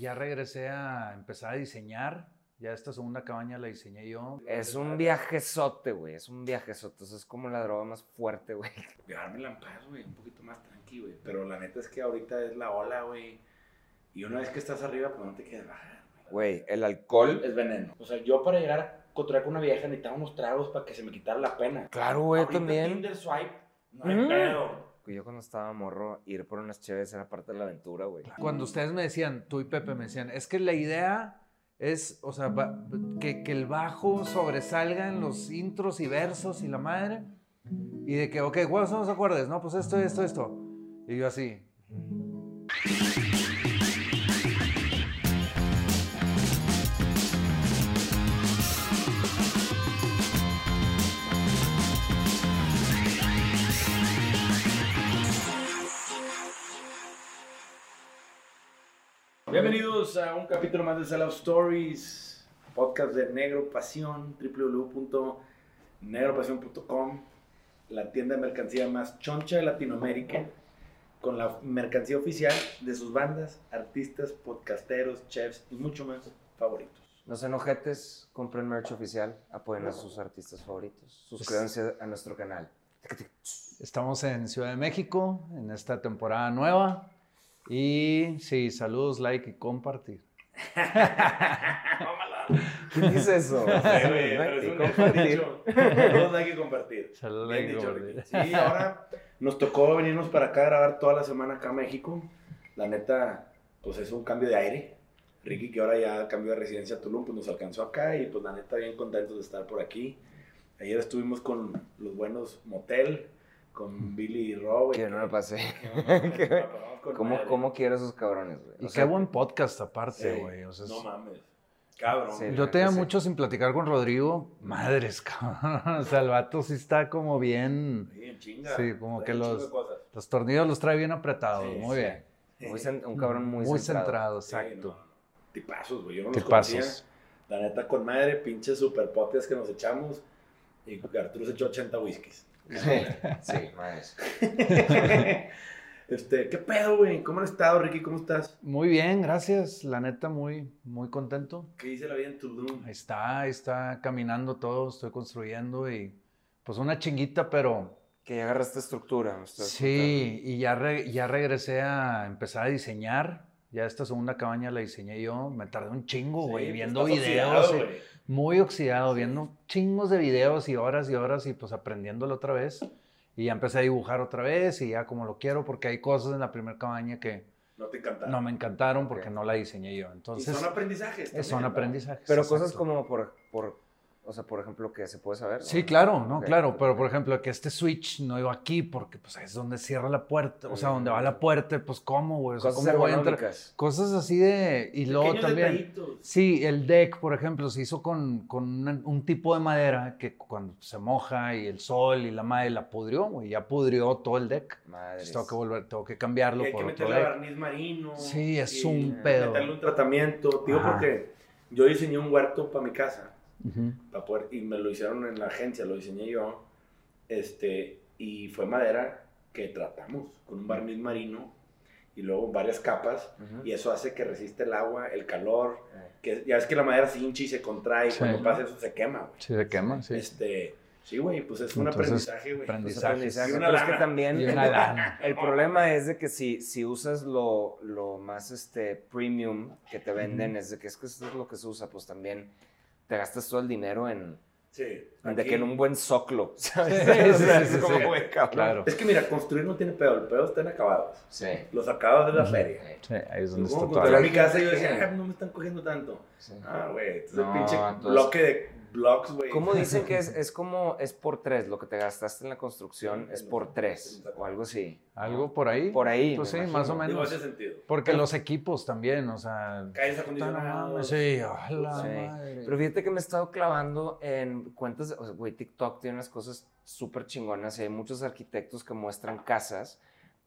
ya regresé a empezar a diseñar. Ya esta segunda cabaña la diseñé yo. Es un viajezote, güey. Es un viajezote. Eso es como la droga más fuerte, güey. Dejármela en paz, güey, un poquito más tranqui, güey. Pero la neta es que ahorita es la ola, güey. Y una vez que estás arriba, pues no te quieres bajar, güey. Güey, el alcohol. Es veneno. O sea, yo para llegar a encontrar con una vieja necesitaba unos tragos para que se me quitara la pena. Claro, güey, también. Tinder swipe, no hay Mm. pedo. Yo cuando estaba morro, ir por unas chéves era parte de la aventura, güey. Cuando ustedes me decían, tú y Pepe me decían, es que la idea es, o sea, que, que el bajo sobresalga en los intros y versos y la madre. Y de que, ok, ¿cuáles son los acordes? No, pues esto, esto, esto. Y yo así. Bienvenidos a un capítulo más de Sellout Stories, podcast de Negro Pasión, www.negropasión.com, la tienda de mercancía más choncha de Latinoamérica, con la mercancía oficial de sus bandas, artistas, podcasteros, chefs y mucho más favoritos. No sean ojetes, compren merch oficial, apoyen a sus artistas favoritos. Suscríbanse a nuestro canal. Estamos en Ciudad de México, en esta temporada nueva. Y sí, saludos, like y compartir. ¿Quién dice eso? Sí, güey, pero es un- dicho. Todos hay que compartir. Saludos, Bien like y dicho, compartir. Ricky. Sí, ahora nos tocó venirnos para acá a grabar toda la semana acá a México. La neta, pues es un cambio de aire. Ricky, que ahora ya cambió de residencia a Tulum, pues nos alcanzó acá y pues la neta bien contentos de estar por aquí. Ayer estuvimos con los buenos Motel, con Billy y Rob. Que no me pasé. ¿Qué? ¿Cómo, ¿Cómo quiero esos cabrones, güey? Y O qué sea, buen podcast aparte, güey. o sea, es- no mames. Cabrón. Sí. Yo tenía Sí. mucho sin platicar con Rodrigo. Madres, cabrón. O sea, el vato sí está como bien. Sí, en chinga. Sí, como que los-. Los tornillos los trae bien apretados. Sí, muy sí. bien. muy un cabrón muy, Muy centrado. centrado, Sí, no, exacto. no. Tipazos, güey. Yo no los Tipazos. conocía. La neta, con madre, pinches super potes que nos echamos. Y Arturo se echó 80 whiskies. Sí, sí, maes. este, ¿qué pedo, güey? ¿Cómo han estado, Ricky? ¿Cómo estás? Muy bien, gracias. La neta, muy, muy contento. ¿Qué dice la vida en Tulum? Ahí está, ahí está caminando todo, estoy construyendo y pues una chinguita, pero Que ya agarraste estructura. estás sí, y ya, re- ya regresé a empezar a diseñar. Ya esta segunda cabaña la diseñé yo, me tardé un chingo, Sí, güey, pues, viendo estás videos. oxidado, y- muy oxidado, viendo chingos de videos y horas y horas y pues aprendiéndolo otra vez. Y ya empecé a dibujar otra vez y ya como lo quiero porque hay cosas en la primera cabaña que No te encantaron. no me encantaron porque no la diseñé yo. y Entonces, son aprendizajes. eh, también, son ¿no? aprendizajes. Pero cosas como por, por, o sea, por ejemplo, que se puede saber. Sí, claro, no, Ok, claro, pero por ejemplo, que este switch no iba aquí porque pues es donde cierra la puerta, o sea, Mm. donde va la puerta, pues cómo, güey, o sea, Cosas cómo voy a entrar? Cosas así de y luego también detallitos. Sí, el deck, por ejemplo, se hizo con, con una- un tipo de madera que cuando se moja y el sol y la madre la pudrió, güey, ya pudrió todo el deck. Madres. Entonces tengo que volver, tengo que Y cambiarlo hay que por otro meterle barniz marino. Sí, es y un pedo. Meterle un tratamiento. Digo, Ajá. porque yo diseñé un huerto para mi casa. Ujú. para poder, y me lo hicieron en la agencia, lo diseñé yo, este, y fue madera que tratamos con un barniz marino y luego varias capas, Ujú. y eso hace que resiste el agua, el calor, Eh. que ya ves que la madera se hincha y se contrae, y Sí. cuando pasa eso se quema, güey. Sí, se quema, sí. Este, sí, güey, pues es un Entonces, aprendizaje, güey. aprendizaje. Pero es que también Y una lana. el problema es de que si, si usas lo, lo más este premium que te venden, es de que es que esto es lo que se usa, pues también te gastas todo el dinero en, Sí. en de que en un buen soclo, ¿sabes? Sí, O sea, sí, es como. Claro. Es que mira, construir no tiene pedo, el pedo está en acabados. Sí. Los acabados de la feria. Sí, ahí es donde está todo. a mi casa yo decía, "Ah, no me están cogiendo tanto. sí. Ah, güey, entonces No, el pinche entonces- bloque de blocks, güey. ¿Cómo dicen que es, es como, es por tres, lo que te gastaste en la construcción Sí, es por tres, o algo así? Algo por ahí. Por ahí, Pues sí, me más o imagino. Digo, menos. ese sentido. Porque los equipos también, o sea. Calles mames, Sí, a la Sí. madre. Pero fíjate que me he estado clavando en cuentas, de- o sea, güey, TikTok tiene unas cosas súper chingonas y hay muchos arquitectos que muestran casas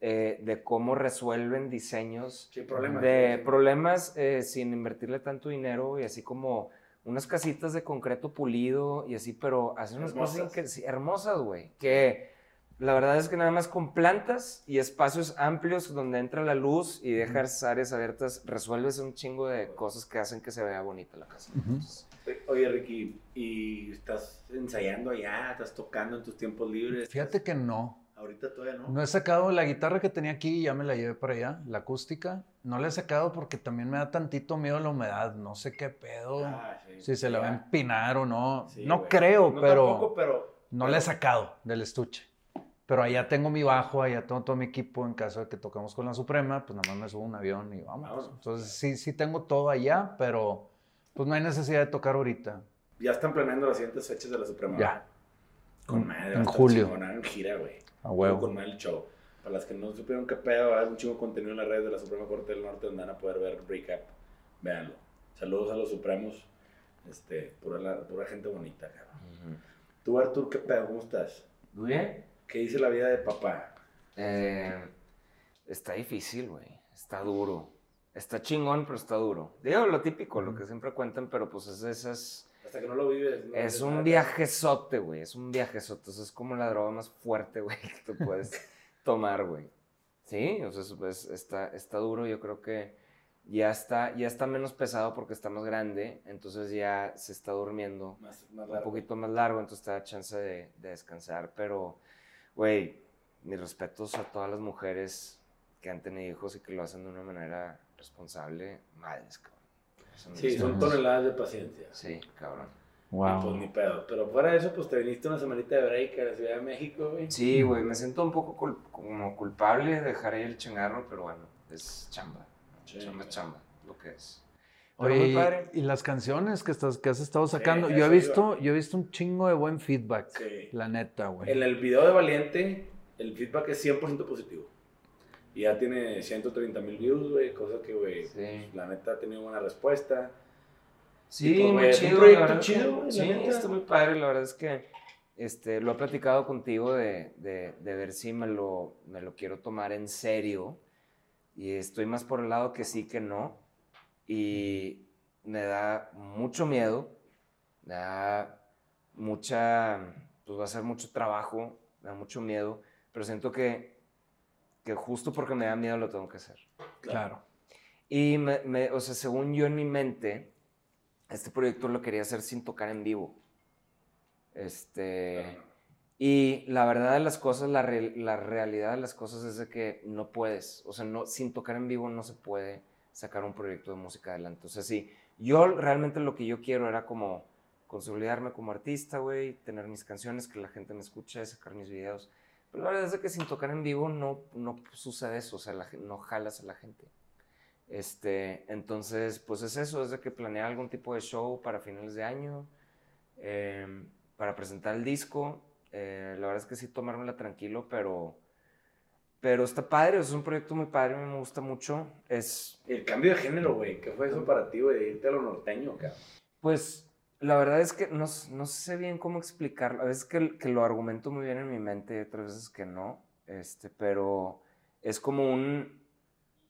eh, de cómo resuelven diseños Sí, problemas. de Sí. problemas eh, sin invertirle tanto dinero y así como unas casitas de concreto pulido y así, pero hacen unas cosas Hermosas. sí, hermosas, güey, que La verdad es que nada más con plantas y espacios amplios donde entra la luz y dejas áreas abiertas, resuelves un chingo de cosas que hacen que se vea bonita la casa. Entonces, Oye, Ricky, ¿y estás ensayando allá? ¿Estás tocando en tus tiempos libres? Fíjate que no. Ahorita todavía no. No he sacado la guitarra que tenía aquí, ya me la llevé para allá, la acústica. No la he sacado porque también me da tantito miedo la humedad. No sé qué pedo. Ah, sí. si se la va a empinar o no. Sí, no güey. creo, No pero tampoco, pero... no la he sacado del estuche. Pero allá tengo mi bajo, allá tengo todo mi equipo. En caso de que toquemos con la Suprema, pues nada más me subo un avión y vamos. Vámonos. Entonces sí, sí tengo todo allá, pero pues no hay necesidad de tocar ahorita. Ya están planeando las siguientes fechas de la Suprema. Ya. Con madre. en julio. chingona, En gira, güey. A huevo. Con mal show. Para las que no supieron qué pedo, hay un chingo de contenido en las redes de la Suprema Corte del Norte donde van a poder ver recap. Véanlo. Saludos a los Supremos. Este, pura, la- pura gente bonita, cabrón. Tú, Artur, ¿qué pedo? ¿Cómo estás? Muy bien. ¿Qué dice la vida de papá? Eh, está difícil, güey. Está duro. Está chingón, pero está duro. Digo lo típico, lo que siempre cuentan, pero pues es de esas... Hasta que no lo vives. no Es un viajezote, güey. Es un viajezote. Es como la droga más fuerte, güey, que tú puedes tomar, güey. Sí, o sea, es- es- está, está duro. Yo creo que ya está, ya está menos pesado porque está más grande. Entonces ya se está durmiendo Más, más un poquito más largo. Entonces te da chance de, de descansar. Pero, güey, mis respetos a todas las mujeres que han tenido hijos y que lo hacen de una manera responsable. Madres, cabrón. Sí, son toneladas de paciencia. Sí, cabrón. Y pues Wow. ni pedo. Pero fuera de eso, pues te viniste una semanita de break a la Ciudad de México, güey. Sí, güey, me siento un poco cul- como culpable de dejar ahí el changarro, pero bueno, es chamba. Sí. Chamba chamba, lo que es. Pero Oye, muy padre. y las canciones que, estás, que has estado sacando, Sí, yo, he visto, yo he visto un chingo de buen feedback. Sí. La neta, güey. En el video de Valiente, el feedback es 100% positivo. Y ya tiene 130 mil views, güey, cosa que, güey, Sí. la neta ha tenido buena respuesta. Sí, pues, muy güey, es un chido. proyecto chido, güey, Sí, neta. está muy padre. La verdad es que este, lo he platicado contigo de, de- de ver si me lo, me lo quiero tomar en serio. Y estoy más por el lado que sí que no. Y me da mucho miedo. Me da mucha. Pues va a ser mucho trabajo. Me da mucho miedo. Pero siento que, que justo porque me da miedo lo tengo que hacer. Claro. Y, me, me- o sea, según yo en mi mente, este proyecto lo quería hacer sin tocar en vivo. Este, y la verdad de las cosas, la, re- la realidad de las cosas es de que no puedes, o sea, no, sin tocar en vivo no se puede sacar un proyecto de música adelante. O sea, sí, yo realmente lo que yo quiero era como consolidarme como artista, güey, tener mis canciones, que la gente me escuche, sacar mis videos. Pero la verdad es que sin tocar en vivo no, no sucede eso, o sea, la no jalas a la gente. Este, entonces, pues es eso, es de que planear algún tipo de show para finales de año, em, para presentar el disco. Eh, la verdad es que sí, tomármela tranquilo, pero, pero está padre, es un proyecto muy padre, me gusta mucho. Es, El cambio de género, güey, ¿qué fue eso para ti, güey, de irte a lo norteño, cabrón? pues, la verdad es que no, sé bien cómo explicarlo. A veces que, que lo argumento muy bien en mi mente y otras veces que no. Este, pero es como un,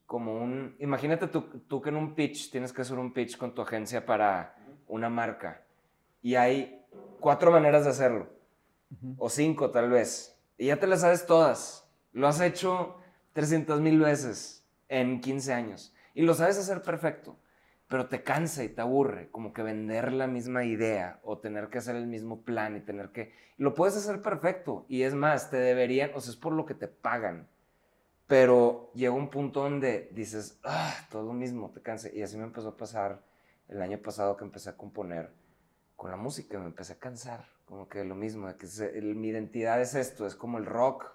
como un, imagínate tú, tú que en un pitch tienes que hacer un pitch con tu agencia para una marca y hay cuatro maneras de hacerlo, o cinco tal vez, y ya te las sabes todas. Lo has hecho 300 mil veces en 15 años y lo sabes hacer perfecto, pero te cansa y te aburre, como que vender la misma idea o tener que hacer el mismo plan y tener que... Lo puedes hacer perfecto y es más, te deberían, o sea, es por lo que te pagan. Pero llega un punto donde dices, ah, todo lo mismo, te cansa. Y así me empezó a pasar el año pasado que empecé a componer con la música, me empecé a cansar, como que lo mismo, que mi identidad es esto, es como el rock,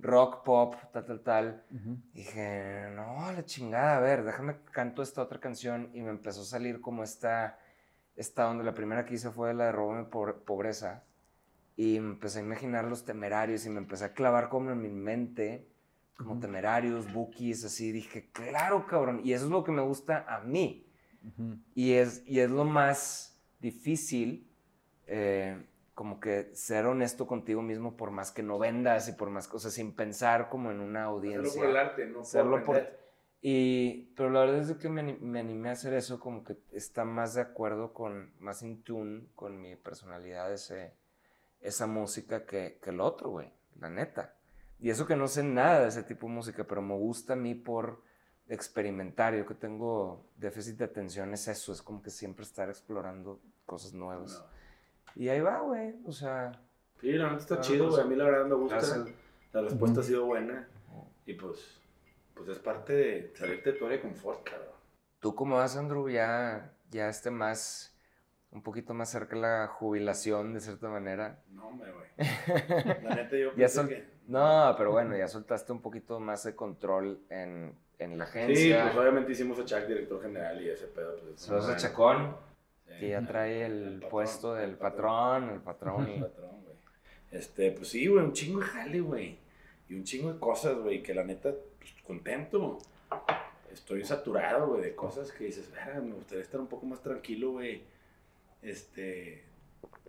rock, pop, tal, tal, tal. Ujú. Dije, no, la chingada, a ver, déjame canto esta otra canción y me empezó a salir como esta, esta onda. La primera que hice fue la de Róbame por Pobreza y me empecé a imaginar los temerarios y me empecé a clavar como en mi mente, como temerarios, bookies, así. Dije, claro, cabrón, y eso es lo que me gusta a mí. Y es, y es lo más difícil, eh, como que ser honesto contigo mismo por más que no vendas y por más cosas, sin pensar como en una Hacerlo audiencia. por el arte, no Hacerlo por por-. Y, pero la verdad es que me, me animé a hacer eso, como que está más de acuerdo con, más in tune con mi personalidad, ese, esa música que, que el otro, güey, la neta. Y eso que no sé nada de ese tipo de música, pero me gusta a mí por experimentar. Yo que tengo déficit de atención es eso, es como que siempre estar explorando cosas nuevas. Y ahí va, güey. O sea, Sí, la neta está Ah, chido, pues, güey. A mí la verdad me gusta. gracias. La respuesta Ujú. ha sido buena. Y pues, pues es parte de salirte de tu área de confort, cabrón. ¿Tú cómo vas, Andrew? Ya, ya esté más, un poquito más cerca de la jubilación, de cierta manera. No, hombre, güey. La neta yo pensé sol- que... No, pero bueno, ya soltaste un poquito más de control en, en la Sí, agencia. pues obviamente hicimos a Chuck director general y ese pedo. Pues, Sos bueno, el chacón, sí. Que ya trae el, patrón, puesto del el patrón, el patrón. El y- patrón, güey. Este, pues sí, güey, un chingo de jale, güey. Y un chingo de cosas, güey, que la neta, pues contento. Estoy saturado, güey, de cosas que dices, "Verga, me gustaría estar un poco más tranquilo, güey. Este,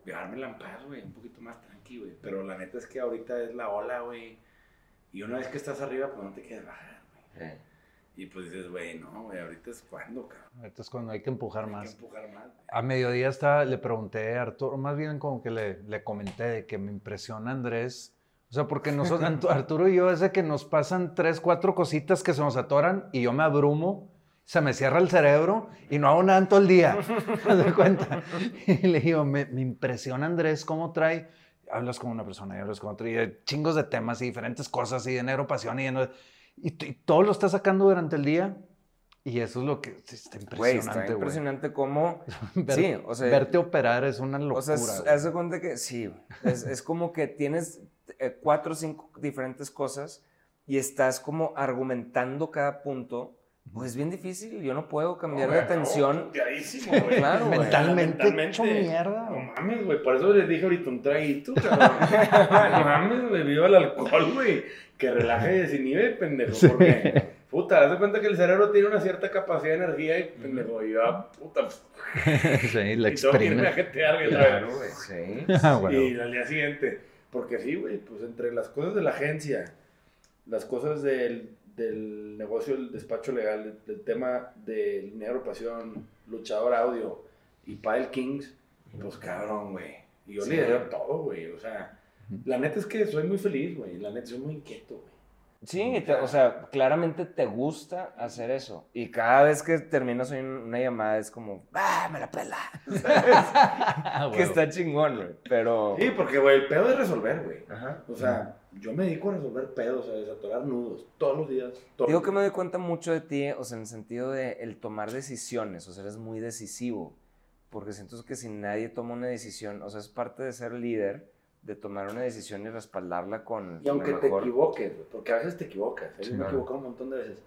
llevármela en paz, güey, un poquito más tranqui, güey. Pero la neta es que ahorita es la ola, güey. Y una vez que estás arriba, pues no te quieres bajar, güey. Sí. Y pues dices, güey, no, güey, ahorita es cuando, cabrón. Ahorita es cuando hay que empujar Hay que más. empujar más, güey. A mediodía estaba, le pregunté a Arturo, más bien como que le, le comenté de que me impresiona Andrés. O sea, porque nosotros, Arturo y yo, es de que nos pasan tres, cuatro cositas que se nos atoran y yo me abrumo, se me cierra el cerebro y no hago nada en todo el día. ¿Te das cuenta? Y le digo, me, me impresiona Andrés cómo trae, hablas con una persona y hablas con otra, y de chingos de temas y diferentes cosas y de enero, pasión y, de y, y todo lo está sacando durante el día. Y eso es lo que está Güey, impresionante, está güey. impresionante cómo... Ver- sí, o sea... Verte operar es una locura. O sea, haz de cuenta que sí, es, es como que tienes eh, cuatro o cinco diferentes cosas y estás como argumentando cada punto. Pues es bien difícil, yo no puedo cambiar No, de güey, no, atención. puteadísimo, güey. Claro, güey. Mentalmente hecho mierda, No mames, güey. Por eso les dije ahorita un traguito, cabrón. no mames, güey. Viva el alcohol, güey. Que relaje y desinhibe, pendejo. Porque, puta, haz de cuenta que el cerebro tiene una cierta capacidad de energía y, pendejo, y ya, puta. sí, la y que experiencia. jetear, güey, Claro, otra güey, vez. sí. Ah, bueno. Y al día siguiente. Porque sí, güey, pues entre las cosas de la agencia, las cosas del, del negocio, del despacho legal, del, del tema del negro pasión, luchador audio y Pile Kings, pues cabrón, güey. Y yo Sí. lidero todo, güey. O sea, la neta es que soy muy feliz, güey. La neta soy muy inquieto, güey. Sí, te- o sea, claramente te gusta hacer eso. Y cada vez que terminas un- una llamada es como, ¡ah, me la pela! Ah, que está chingón, güey. Pero. Sí, porque, güey, el pedo es resolver, güey. Ajá. O sea, yo me dedico a resolver pedos, a desatorar nudos, todos los días. todos Digo que me doy cuenta mucho de ti, o sea, en el sentido de el tomar decisiones, o sea, eres muy decisivo, porque siento que si nadie toma una decisión, o sea, es parte de ser líder, de tomar una decisión y respaldarla con Y aunque lo te mejor. equivoques, porque a veces te equivocas, ¿eh? Sí, me he equivocado un montón de veces.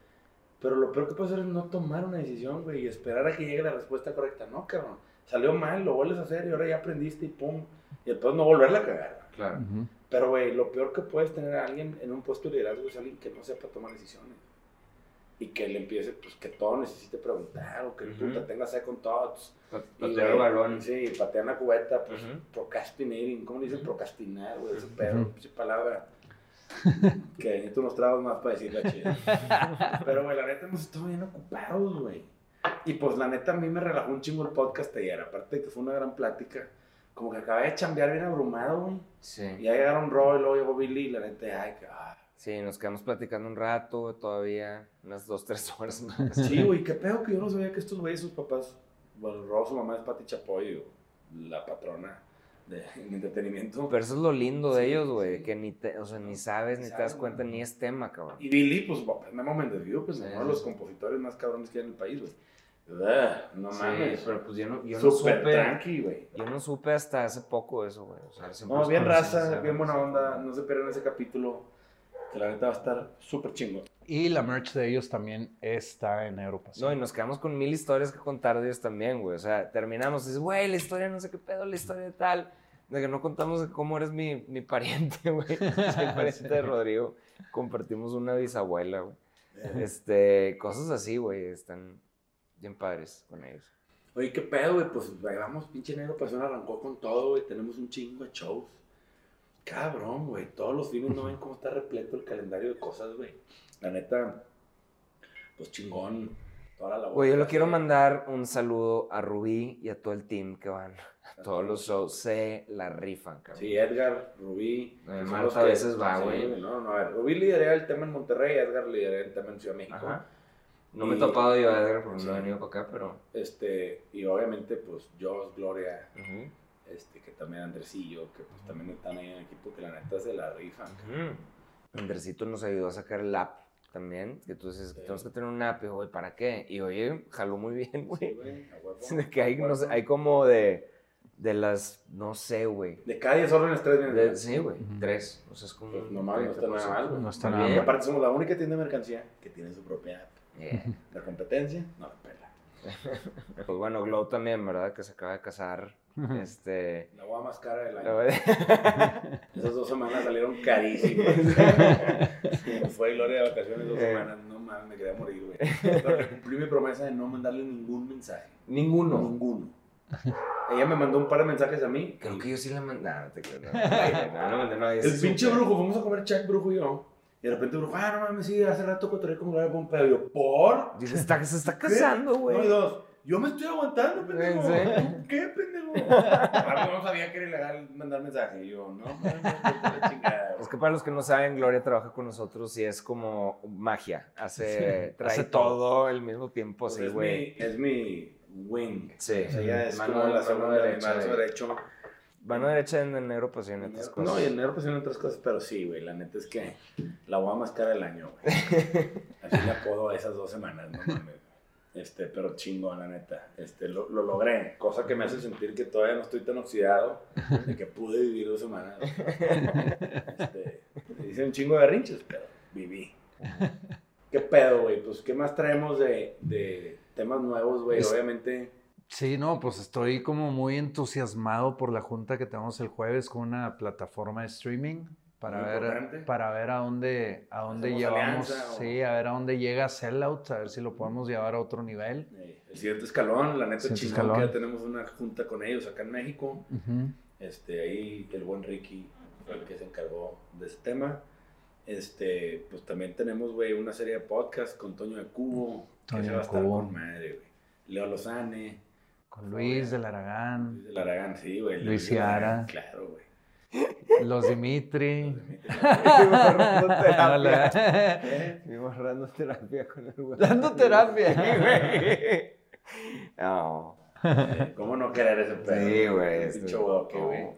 Pero lo peor que puede hacer es no tomar una decisión, güey, y esperar a que llegue la respuesta correcta. No, cabrón. Salió mal, lo vuelves a hacer y ahora ya aprendiste y pum. Y después no volverla a cagar. güey. Claro. Ujú. Pero, güey, lo peor que puedes tener a alguien en un puesto de liderazgo es alguien que no sepa tomar decisiones. Y que le empiece, pues, que todo necesite preguntar, o que Ujú. puta tenga second thoughts. Pa- Y, patear el balón. Sí, patear la cubeta, pues, Ujú. procrastinating. ¿Cómo le dicen procrastinar, güey? Ese pedo, esa palabra. que necesito unos tragos más para decirla chida. Pero, güey, la neta hemos estado bien ocupados, güey. Y pues, la neta, a mí me relajó un chingo el podcast ayer. Aparte de que fue una gran plática. Como que acabé de chambear bien abrumado, güey. Sí. Y ya llegaron Roy, luego llegó Billy, y la neta, ay, que... ah. Sí, nos quedamos platicando un rato todavía, unas dos, tres horas más. Sí, güey, qué pedo que yo no sabía que estos güeyes, sus papás, bueno, Rob, su mamá es Pati Chapoy, la patrona de, en entretenimiento. Pero eso es lo lindo de Sí, ellos, güey, sí. que ni, te, o sea, ni sabes, ni te das cuenta, ni es tema, cabrón. Y Billy, pues, Memo Méndez Vivo, pues, Sí, uno de los compositores más cabrones que hay en el país, güey. No mames. pero pues yo no, yo no Súper supe, tranqui, güey. yo no supe hasta hace poco eso, güey. O sea, No, bien raza, bien buena onda. No se pierdan ese capítulo. Que la neta va a estar súper chingón. Y la merch de ellos también está en Europasión. No, y nos quedamos con mil historias que contar de ellos también, güey. O sea, terminamos dices, güey, la historia no sé qué pedo, la historia de tal. De que no contamos cómo eres mi, mi pariente, güey. Soy pariente de Rodrigo. Compartimos una bisabuela, güey. Este, cosas así, güey, están bien padres con ellos. Oye, qué pedo, güey. Pues vamos, pinche negro pasión arrancó con todo, güey. Tenemos un chingo de shows. Cabrón, güey. Todos los fines no ven cómo está repleto el calendario de cosas, güey. La neta, pues chingón. Toda la Güey, yo le quiero mandar un saludo a Rubí y a todo el team que van Todos los shows se la rifan, cabrón. Sí, Edgar, Rubí. Eh, Marta a veces va, güey. no, no, a ver, Rubí lidera el tema en Monterrey, Edgar lidera el tema en Ciudad de México. Ajá. No me he topado yo a Edgar porque Sí. no he venido para acá, pero. Este, y obviamente, pues, Joss, Gloria, Ujú. Este, que también Andresillo, que pues también están ahí en el equipo, que la neta se la rifan. Ujú. Andresito nos ayudó a sacar el app también. Que tú dices, Sí. tenemos que tener un app. Y güey, ¿para qué? Y oye, jaló muy bien, Sí, güey. güey, huevo, De que hay, no sé, hay como de, de las, no sé, güey. De cada 10 órdenes, 3 vienen. De- de- sí, güey, Ujú. tres. O sea, es como. Pues no mames, no está nada 30%. mal, güey. No está nada Y bien. aparte somos la única tienda de mercancía que tiene su propia app. Yeah. La competencia, no la pela. Pues bueno, Glow también, ¿verdad? Que se acaba de casar. Este. La boda más cara del año. Esas dos semanas salieron carísimas. Fue Gloria de vacaciones dos Eh. semanas. No mames, me quería morir, güey. Pero cumplí mi promesa de no mandarle ningún mensaje. Ninguno. Ninguno. Ella me mandó un par de mensajes a mí. Creo que yo sí la mandé. No, no te creo. No, no, no, no, no, El pinche brujo, fuimos a comer chat, brujo y yo. Y de repente brujo, ah, no mames, sí, hace rato cotorré con Gloria con pedo. Y yo, ¿por? Dice, está, se está casando, No, y güey. dos, yo me estoy aguantando, pendejo. ¿En serio? ¿Tú ¿Qué, pendejo? No sabía que era ilegal mandar mensaje. Y yo, no, a. Es que para los que no saben, Gloria trabaja con nosotros y es como magia. Hace, trae Hace todo. al mismo tiempo, Pues sí, es, güey. mi, es mi wing. Sí. O sea, ella es Mano- como la mano segunda derecha de- derecho. Mano derecha en el negro pasión y otras cosas. No, y en enero pasaron otras cosas, pero sí, güey, la neta es que la boda más cara del año, güey. Así le apodo a esas dos semanas, no mames. Este, pero chingón, la neta. Este, lo, lo logré, cosa que me hace sentir que todavía no estoy tan oxidado de que pude vivir dos semanas. Este, hice un chingo de rinches, pero viví. ¿Qué pedo, güey? Pues, ¿qué más traemos de, de temas nuevos, güey? Es- Obviamente, Sí, no, pues estoy como muy entusiasmado por la junta que tenemos el jueves con una plataforma de streaming para Muy ver, importante. para ver a dónde, a dónde ¿Hacemos llevamos, alianza o- sí, a ver a dónde llega Sellout, a ver si lo podemos llevar a otro nivel. eh, el siguiente escalón, la neta chingón que ya tenemos una junta con ellos acá en México. Este, ahí el buen Ricky fue el que se encargó de ese tema. Este, pues también tenemos, güey, una serie de podcast con Toño de Cubo, que Toño se de va a estar Cubo. con madre, güey. Leo Lozane, Con Luis del Aragán, Luis del Aragán, sí, güey. Luis Ciara. Claro, güey. Los Dimitri. terapia. ¿Eh? Vimos dando terapia con el güey. Dando terapia. No. ¿Cómo no querer ese pedo? Sí, güey. Un este- pinche bodoque, no. güey.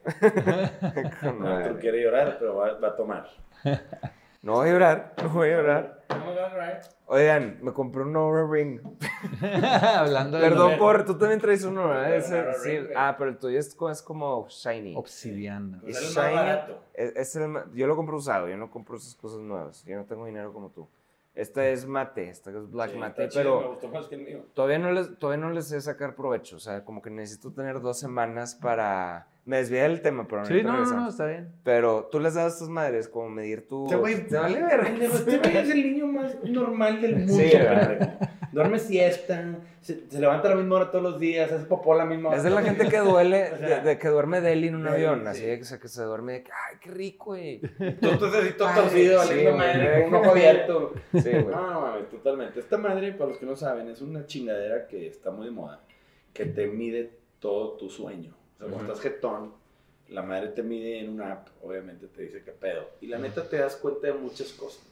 Tú quiere llorar, pero va, va a tomar. No voy a llorar, no voy a llorar. Oigan, me compré un Aura Ring. Hablando de Perdón por, tú también traes uno, Aura sí. Ring. Ah, pero el tuyo es, co- es como shiny. obsidiana. Pues Es es el más shiny. barato. Es, es el yo lo compro usado, yo no compro esas cosas nuevas. Yo no tengo dinero como tú. Esta es mate, esta es black Sí, mate, chido, me pero gustó más que el mío. todavía no, les, todavía no les sé sacar provecho. O sea, como que necesito tener dos semanas para... Me desvié del tema, pero Sí, no, no, no, está bien. Pero tú les das a estas madres como medir tu... Este güey, Te vale verga. pendejo, Este güey es el niño más normal del mundo. Sí. Duerme siesta, se, se levanta a la misma hora todos los días, hace popó a la misma hora. Es de la gente que duele, O sea, de, de que duerme deli en un avión, sí. así de que se, que se duerme de que, ay, qué rico, güey. Tú estás así todo torcido, sí, valiendo madre, con un ojo abierto. Sí, güey. No, no mames, totalmente. Esta madre, para los que no saben, es una chingadera que está muy de moda, que te mide todo tu sueño. O sea, cuando estás jetón, la madre te mide en una app, obviamente te dice qué pedo. Y la neta te das cuenta de muchas cosas.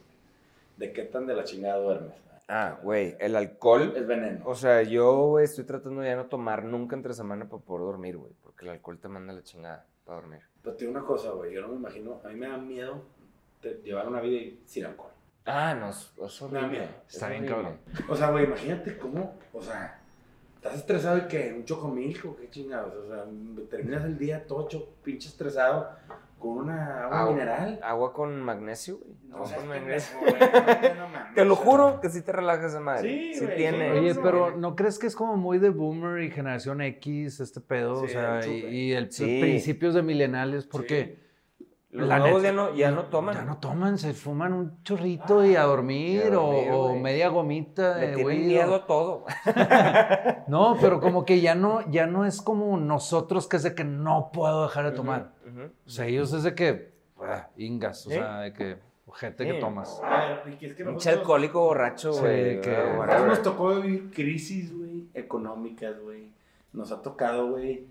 De qué tan de la chingada duermes. Ah, güey, el alcohol. Es veneno. O sea, yo, güey, estoy tratando de ya no tomar nunca entre semana para poder dormir, güey. Porque el alcohol te manda la chingada para dormir. Pero te digo una cosa, güey, yo no me imagino, a mí me da miedo de llevar una vida sin alcohol. Ah, no, es, es Me da miedo. es Está bien cabrón. O sea, güey, imagínate cómo, o sea, estás estresado y que un chocomilk o qué chingados, o sea, terminas el día todo cho- pinche estresado con una agua Agua. mineral. Agua con magnesio, güey. No Agua con magnesio. güey, no, no Te lo juro que sí te relajas de madre. Sí, Sí, güey, tiene. Oye, pero no. ¿no crees que es como muy de boomer y generación X este pedo? Sí, o sea, el y, el Sí. principios de millennials, porque Los la nuevos ya no, ya no toman. ya no toman, se fuman un chorrito y a dormir, Y a dormir, o, media gomita Le de tienen güey, miedo o- a todo. No, pero como que ya no, ya no es como nosotros que es de que no puedo dejar de tomar. O sea, ellos es de que, ah, ingas, o sea, de que, gente Sí. que tomas. A ver, Ricky, es que nosotros, alcohólico borracho, Sí, güey. que- ah, nos tocó vivir crisis, güey, económicas, güey. Nos ha tocado, güey,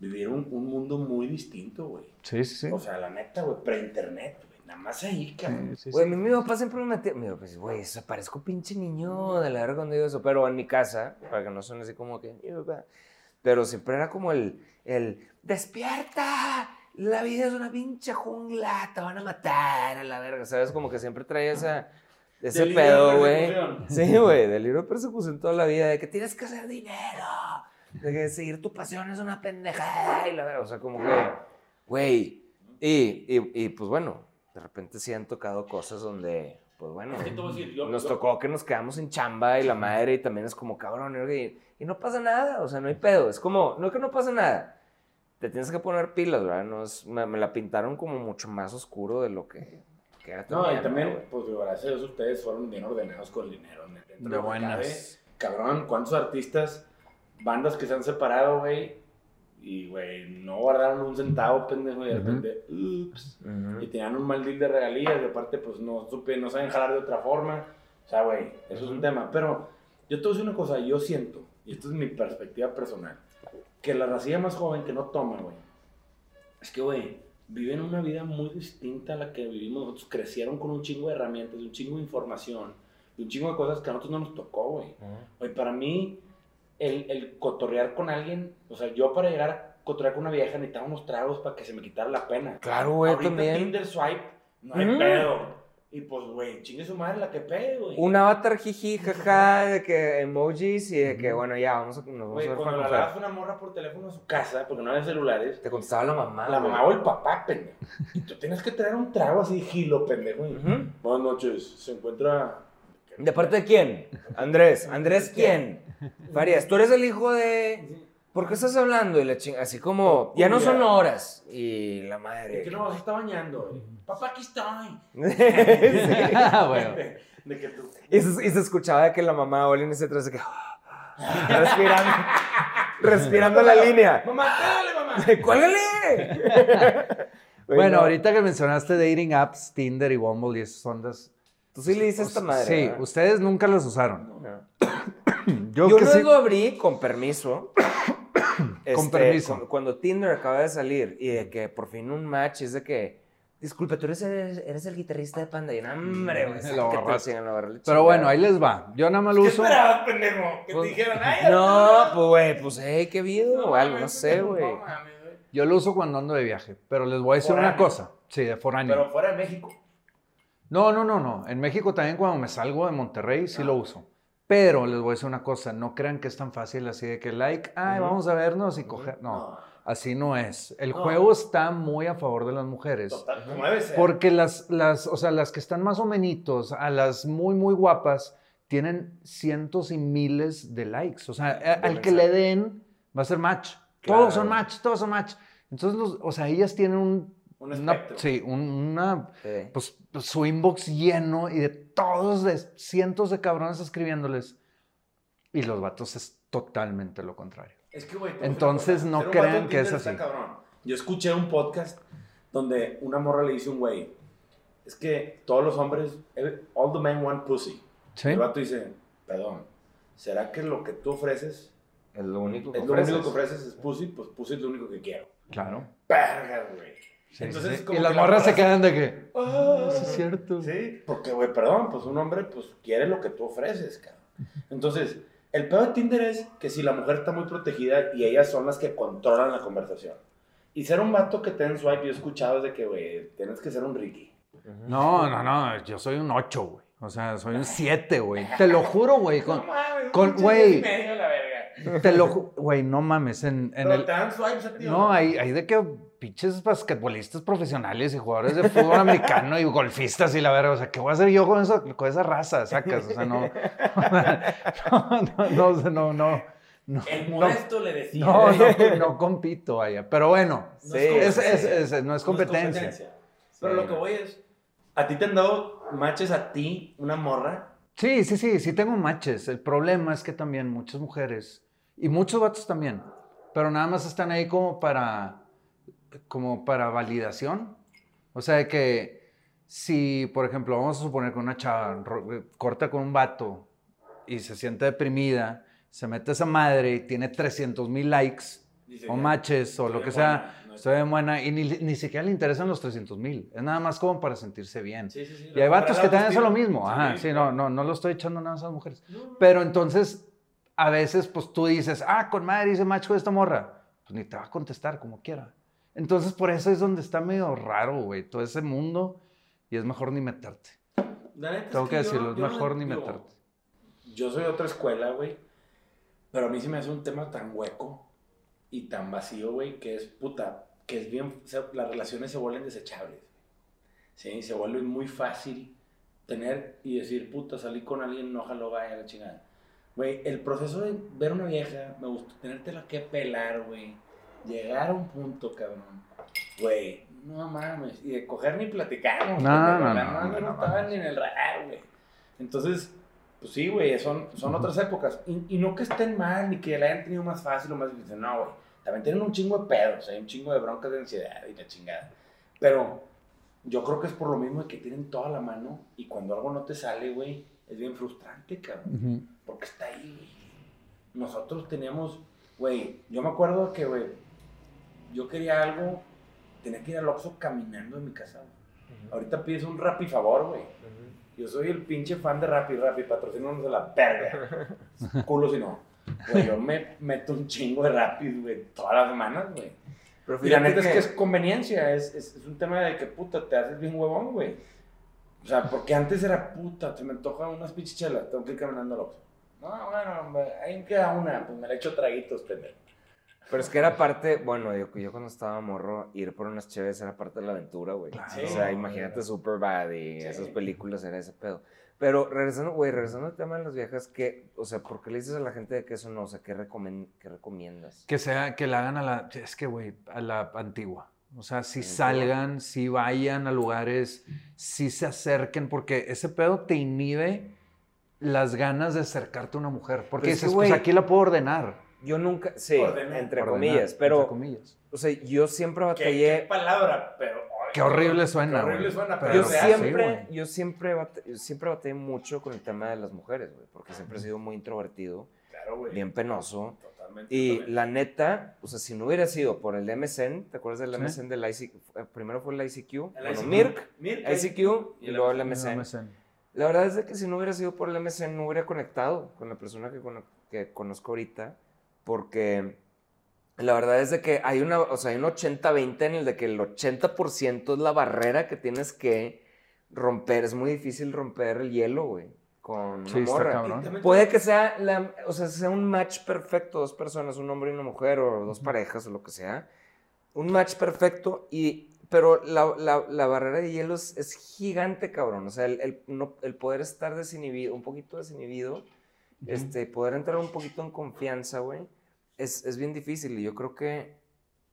vivir un, un mundo muy distinto, güey. Sí, sí, sí. O sea, la neta, güey, pre-internet, güey. Nada más ahí, cabrón. Sí, sí, Güey, sí. mi, mi papá siempre me metía. Mi papá dice, güey, eso parezco pinche niño de la verga cuando digo eso. Pero en mi casa, para que no suene así como que. "Mi papá", Pero siempre era como el, el. ¡Despierta! La vida es una pinche jungla, te van a matar a la verga. ¿Sabes? Como que siempre traía esa, ese Delirio pedo, güey. Sí, güey, delirio de persecución toda la vida. De que tienes que hacer dinero. De que seguir tu pasión es una pendejada. Y la verga. O sea, como que. Güey. Y, y, y pues bueno, de repente sí han tocado cosas donde, pues bueno, Es decir, yo- nos yo- tocó que nos quedamos sin chamba y la madre y también es como cabrón y, y no pasa nada, o sea, no hay pedo, es como, no que no pasa nada, te tienes que poner pilas, ¿verdad? No es, me, me la pintaron como mucho más oscuro de lo que, que era No, y ¿no, también, pues, gracias a Dios ustedes fueron bien ordenados con el dinero. dentro De buenas. cabe. Cabrón, ¿cuántos artistas, bandas que se han separado, güey? Y, güey, no guardaron un centavo, pendejo, y de repente, ups. Ujú. Y tenían un mal deal de regalías, y aparte, pues, no supe, no saben jalar de otra forma. O sea, güey, eso es un tema. Pero yo te voy a decir una cosa, yo siento, y esto es mi perspectiva personal, que la racilla más joven que no toma, güey, es que, güey, viven una vida muy distinta a la que vivimos nosotros. Crecieron con un chingo de herramientas, un chingo de información, un chingo de cosas que a nosotros no nos tocó, güey. Güey, para mí, el, el cotorrear con alguien, o sea, yo para llegar a cotorrear con una vieja necesitaba unos tragos para que se me quitara la pena. Claro, güey, Ahorita también. Tinder swipe, no hay pedo. Y pues, güey, chingue su madre la que pegue, güey. Un avatar jiji, jaja, de que emojis y de que, bueno, ya, vamos a, nos vamos Güey, a ver cuando hablabas una morra por teléfono a su casa, porque no había celulares, Te contestaba la mamá, la mamá o el papá, pendejo. Y tú tienes que traer un trago así, gilo, pendejo. y, Ujú. Buenas noches, se encuentra... ¿De parte de quién? Andrés. ¿Andrés quién? Farías, tú eres el hijo de... ¿Por qué estás hablando? Y la chinga, así como, ya no son horas. Y la ¿De madre. qué no se está bañando? Papá, aquí estoy. Sí. Ah, bueno. De, que tú... y, se, y se escuchaba de que la mamá Oli en ese atrás de que... respirando. respirando la línea. Mamá, dale, mamá. ¡Cuélgale! Bueno, no. ahorita que mencionaste dating apps, Tinder y Bumble y esas ondas. Tú sí le dices a esta madre. Sí, ¿verdad? ustedes nunca las usaron. No. Yo, Yo que sí. lo abrí con permiso. Este, permiso. cu- Cuando Tinder acaba de salir y de que por fin un match es de que. Disculpe, tú eres el, eres el guitarrista de Panda. Y no, hombre, güey. La Pero bueno, ahí les va. Yo nada más lo ¿Qué uso. esperabas, pendejo? Que Pues- te dijeran, ay, No, pues, güey, pues, hey, qué video o algo, no mames, sé, güey. no mames, güey. Yo lo uso cuando ando de viaje. Pero les voy a decir Foráneo. una cosa. Sí, de foráneo. Pero fuera de México. No, no, no, no. En México también cuando me salgo de Monterrey sí Ah. lo uso. Pero les voy a decir una cosa, no crean que es tan fácil así de que like, ay, vamos a vernos y coger. No, así no es. El No. juego está muy a favor de las mujeres. Total, como debe ser. Porque las, las, o sea, las que están más o menos, a las muy, muy guapas, tienen cientos y miles de likes. O sea, a- al que le den va a ser match. Claro. Todos son match, todos son match. Entonces, los- o sea, ellas tienen un... Un una- espectro. sí, un- una Sí. pues, su inbox lleno y de todos, de cientos de cabrones escribiéndoles. Y los vatos es totalmente lo contrario. Es que, güey, Entonces, una no un crean que es así. cabrón. Yo escuché un podcast donde una morra le dice a un güey, es que todos los hombres, all the men want pussy. ¿Sí? El vato dice, perdón, ¿será que lo que tú ofreces Es lo único que es lo ofreces. único que ofreces es pussy? Pues pussy es lo único que quiero. Claro. Verga, güey. Sí, Entonces, sí, como Y las la morras se quedan de que... Ah, sí es cierto. Sí, porque, güey, perdón, pues un hombre, pues, quiere lo que tú ofreces, cabrón. Entonces, el peor de Tinder es que si la mujer está muy protegida y ellas son las que controlan la conversación. Y ser un vato que te den swipe, yo he escuchado de que, güey, tienes que ser un Ricky. No, no, no. Yo soy un 8, güey. O sea, soy un 7, güey. Te lo juro, güey. Con, mames, con- güey. Te lo Güey, no mames. En, en Pero el... te dan swipes a ti, ¿o No, hay, hay de que pinches basquetbolistas profesionales y jugadores de fútbol americano y golfistas y la verga. O sea, ¿qué voy a hacer yo con, eso, con esa raza? Sacas. O sea, no. No, no, no, o sea, no, no. no, El no, modesto le decía. no, no, no compito, vaya. Pero bueno, No Sí, es, es- sí. es- no es competencia. Pero Sí. lo que voy es, ¿a ti te han dado matches a ti, una morra? Sí, sí, sí, sí tengo matches. El problema es que también muchas mujeres y muchos vatos también, pero nada más están ahí como para, como para validación. O sea, de que si, por ejemplo, vamos a suponer que una chava corta con un vato y se siente deprimida, se mete esa madre y tiene 300 mil likes, Dice, o matches o lo que bien sea, buena, no estoy bien buena y ni, ni siquiera le interesan los 300 mil. Es nada más como para sentirse bien. Sí, sí, sí. Y hay vatos que también hacen lo mismo. Ajá, sí, no, no, no lo estoy echando nada a esas mujeres. No, Pero entonces, a veces, pues tú dices, ah, con madre hice match con esta morra. Pues ni te va a contestar como quiera. Entonces, por eso es donde está medio raro, güey, todo ese mundo. Y es mejor ni meterte. Neta es Tengo que yo- decirlo, es yo no mejor ni digo, meterte. Yo soy de otra escuela, güey. Pero a mí se me hace un tema tan hueco y tan vacío, güey, que es puta, que es bien, o sea, las relaciones se vuelven desechables. Sí, se vuelve muy fácil tener y decir, puta, salí con alguien, no jalo, vaya a la chingada. Güey, el proceso de ver una vieja, me gusta tenértela que pelar, güey. Llegar a un punto, cabrón. Güey, no mames. Y de coger ni platicar, No, no, no, no, no no estaba ni en el radar, güey. Entonces, pues sí, güey, son, son otras épocas. Y, y no que estén mal, ni que la hayan tenido más fácil o más difícil. No, güey. También tienen un chingo de pedos, hay un chingo de broncas de ansiedad y la chingada. Pero yo creo que es por lo mismo de que tienen toda la mano y cuando algo no te sale, güey, es bien frustrante, cabrón. Ujú. Porque está ahí, güey. Nosotros teníamos, güey, yo me acuerdo que, güey, yo quería algo, tenía que ir al Oxxo caminando en mi casa, güey. Ahorita pides un Rappi favor, güey. Yo soy el pinche fan de Rappi, Rappi, patrocínanos de la verga. Culo si no. Güey, yo me meto un chingo de Rappi, güey, todas las semanas, güey. Pero Y la neta es que es conveniencia, es, es, es un tema de que puta, te haces bien huevón, güey. O sea, porque antes era puta, se me antoja unas pichichelas, tengo que ir caminando al Oxxo. No, bueno, me- ahí queda una, pues me le echo traguitos, pendejo. Pero es que era parte, bueno, yo, yo cuando estaba morro, ir por unas chéves era parte de la aventura, güey. Claro. o sea, imagínate Superbad y Sí. esas películas, era ese pedo. Pero regresando, güey, regresando al tema de las viejas, ¿qué, o sea, ¿por qué le dices a la gente de que eso no? O sea, ¿qué, recomen- qué recomiendas? Que sea, que la hagan a la, es que, güey, a la antigua. O sea, si Antigua. salgan, si vayan a lugares, si se acerquen, porque ese pedo te inhibe las ganas de acercarte a una mujer. Porque Pero es que, dices, pues aquí la puedo ordenar. Yo nunca, sí, Ordenar. entre Ordenar, comillas, pero, entre comillas. o sea, yo siempre ¿Qué, batallé... qué palabra, pero... ay, Qué horrible suena, Qué horrible suena, pero, Yo sí, siempre, güey. yo siempre, bate- yo siempre batallé mucho con el tema de las mujeres, güey, porque siempre he sido muy introvertido, Claro, güey. bien penoso. Totalmente. Y totalmente. la neta, o sea, si no hubiera sido por el MSN, ¿te acuerdas del Sí. MSN del ICQ? Eh, Primero fue el ICQ, El bueno, ICQ. Mirk, Mirk, ICQ y luego el MSN. MSN. La verdad es de que si no hubiera sido por el MSN, no hubiera conectado con la persona que, cono- que conozco ahorita, porque la verdad es de que hay una, o sea, hay un 80-20 en el de que el 80% es la barrera que tienes que romper. Es muy difícil romper el hielo, güey, con una Sí, morra. Puede que sea, la, o sea, sea un match perfecto, dos personas, un hombre y una mujer, o dos parejas, o lo que sea. Un match perfecto, y, pero la, la- la barrera de hielo es, gigante, cabrón. O sea, el, el no- el poder estar desinhibido, un poquito desinhibido, este, poder entrar un poquito en confianza, güey, es, es bien difícil. Y yo creo que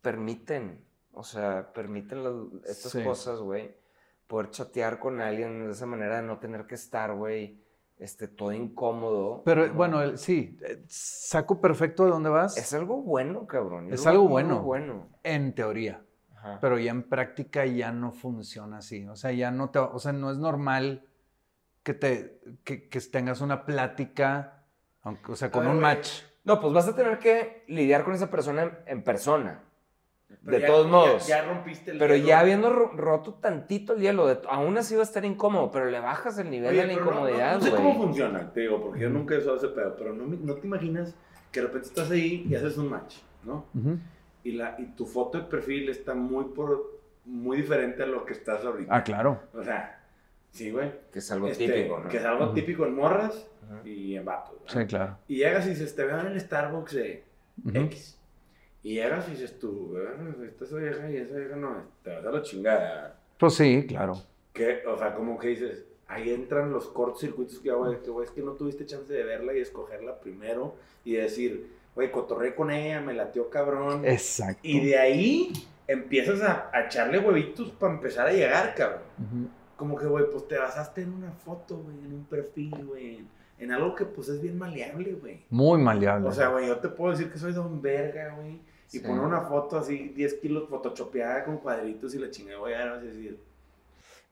permiten, o sea, permiten las- estas Sí. cosas, güey. Poder chatear con alguien de esa manera, de no tener que estar, güey, este, todo incómodo. Pero ¿no? bueno, el- sí, eh, saco perfecto de dónde vas Es algo bueno, cabrón. Yo Es lo algo bueno. bueno. en teoría. Ajá. pero ya en práctica ya no funciona así. O sea, ya no te, o sea, no es normal que te, que, que tengas una plática, aunque, o sea, con A ver, un match. No, pues vas a tener que lidiar con esa persona en, en persona. Pero de ya- todos ya- modos. Ya, rompiste el pero hielo. ya habiendo ro- roto tantito el hielo, de- aún así va a estar incómodo, pero le bajas el nivel Oye, de la no- incomodidad, no, güey. no sé cómo funciona, te digo, porque yo nunca he usado ese pedo, pero no, no te imaginas que de repente estás ahí y haces un match, ¿no? Ujú. Y, la, y tu foto de perfil está muy, por, muy diferente a lo que estás ahorita. Ah, claro. O sea, sí, güey. Que es algo Este, típico, ¿no? Que es algo Ujú. típico en morras Ajá. y en vatos. ¿no? Sí, claro. Y llegas y dices, te veo en el Starbucks de Ujú. X. Y llegas y dices tú, "Ah, esta es esa vieja y esa vieja no. Te vas a la chingada. Pues sí, claro. Que, o sea, como que dices, ahí entran los cortocircuitos que hago de que, güey, es que no tuviste chance de verla y escogerla primero y decir, güey, cotorré con ella, me latió cabrón. Exacto. Y de ahí empiezas a, a echarle huevitos para empezar a llegar, cabrón. Como que, güey, pues te basaste en una foto, güey, en un perfil, güey, en, algo que pues es bien maleable, güey. Muy maleable. O sea, güey, yo te puedo decir que soy don verga, güey. Y Sí. poner una foto así, 10 kilos photoshopeada con cuadritos y la chingada, güey, ahora vas a decir,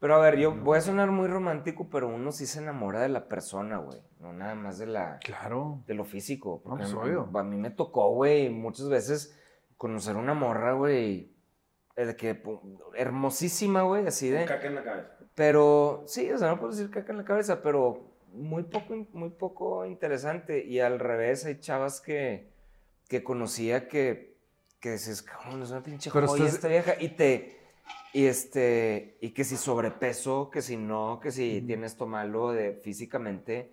Pero a ver, yo voy a sonar muy romántico, pero uno sí se enamora de la persona, güey. No nada más de la claro. de lo físico. Porque pues, a- obvio. a mí me tocó, güey, muchas veces conocer una morra, güey, de que pu- hermosísima, güey, así de... Caca en la cabeza. Pero sí, o sea, no puedo decir caca en la cabeza, pero muy poco, muy poco interesante. Y al revés, hay chavas que, que conocía que, que dices, cabrón, es una pinche Pero joya estás- esta vieja. Y te, y este, y que si sobrepeso, que si no, que si tienes esto malo de físicamente,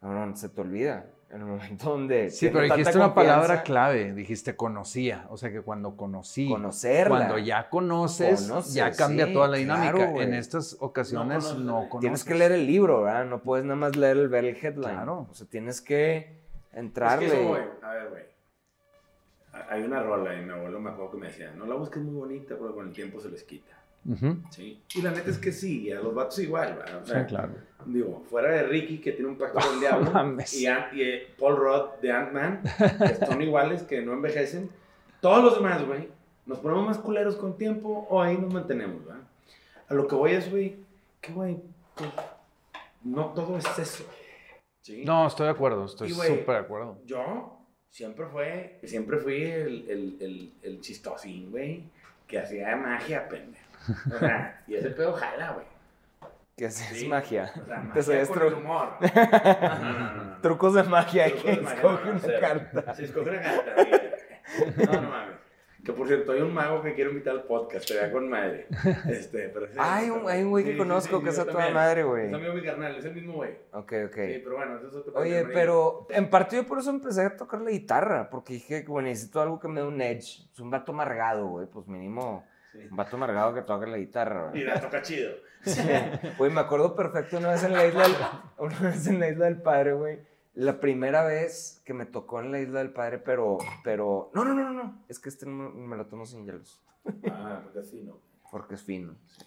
cabrón, se te olvida. En el momento donde. Sí, pero dijiste una palabra clave, dijiste conocía, o sea que cuando conocí, Conocerla. cuando ya conoces, Conoces, ya cambia sí, toda la dinámica. claro, en estas ocasiones No no, conoces. Tienes que leer el libro, ¿verdad? No puedes nada más leer el, ver el headline. Claro. O sea, tienes que entrarle. Es que eso, güey, a ver, güey. Ha- Hay una rola y mi abuelo me acuerdo que me decía, no la busques muy bonita porque con el tiempo se les quita. Ujú. ¿sí? Y la neta es que sí, a los vatos igual, ¿verdad? O sea, Sí, claro. Digo, fuera de Ricky, que tiene un pacto con el diablo, y, Ant- y, eh, Paul Rudd de Ant-Man, que son iguales, que no envejecen. Todos los demás, güey, nos ponemos más culeros con tiempo o ahí nos mantenemos, ¿verdad? A lo que voy es, güey, que, güey, pues, no todo es eso. ¿sí? No, estoy de acuerdo, estoy súper de acuerdo. Yo siempre fue, siempre fui el, el, el, el chistosín, güey, que hacía magia, pendejo. O sea, y ese pedo jala, güey. Que haces Sí. magia. O sea, Te magia sabías con el humor. No, no, no, no. Trucos de magia. Trucos que de magia, escoge no, una carta. Se escoge una carta. No, no mames. Que por cierto, hay un mago que quiero invitar al podcast, te vea con madre. Este, pero Hay un, hay un güey que Sí, conozco sí, que es a toda madre, Es güey. amigo de mi carnal, es el mismo güey. Ok, ok. Sí, pero bueno, ese es otro Oye, pero en parte yo por eso empecé a tocar la guitarra, porque dije, bueno, necesito algo que me dé un edge. Es un vato amargado, güey, pues mínimo Sí. un vato amargado que toque la guitarra, Y güey. la toca chido. Güey, me acuerdo perfecto una vez en la isla del, una vez en la isla del padre, güey. La primera vez que me tocó en la isla del padre, pero, pero, no, no, no, no, no, es que este me, me lo tomo sin hielos, Ah, porque así no. porque es fino. sí.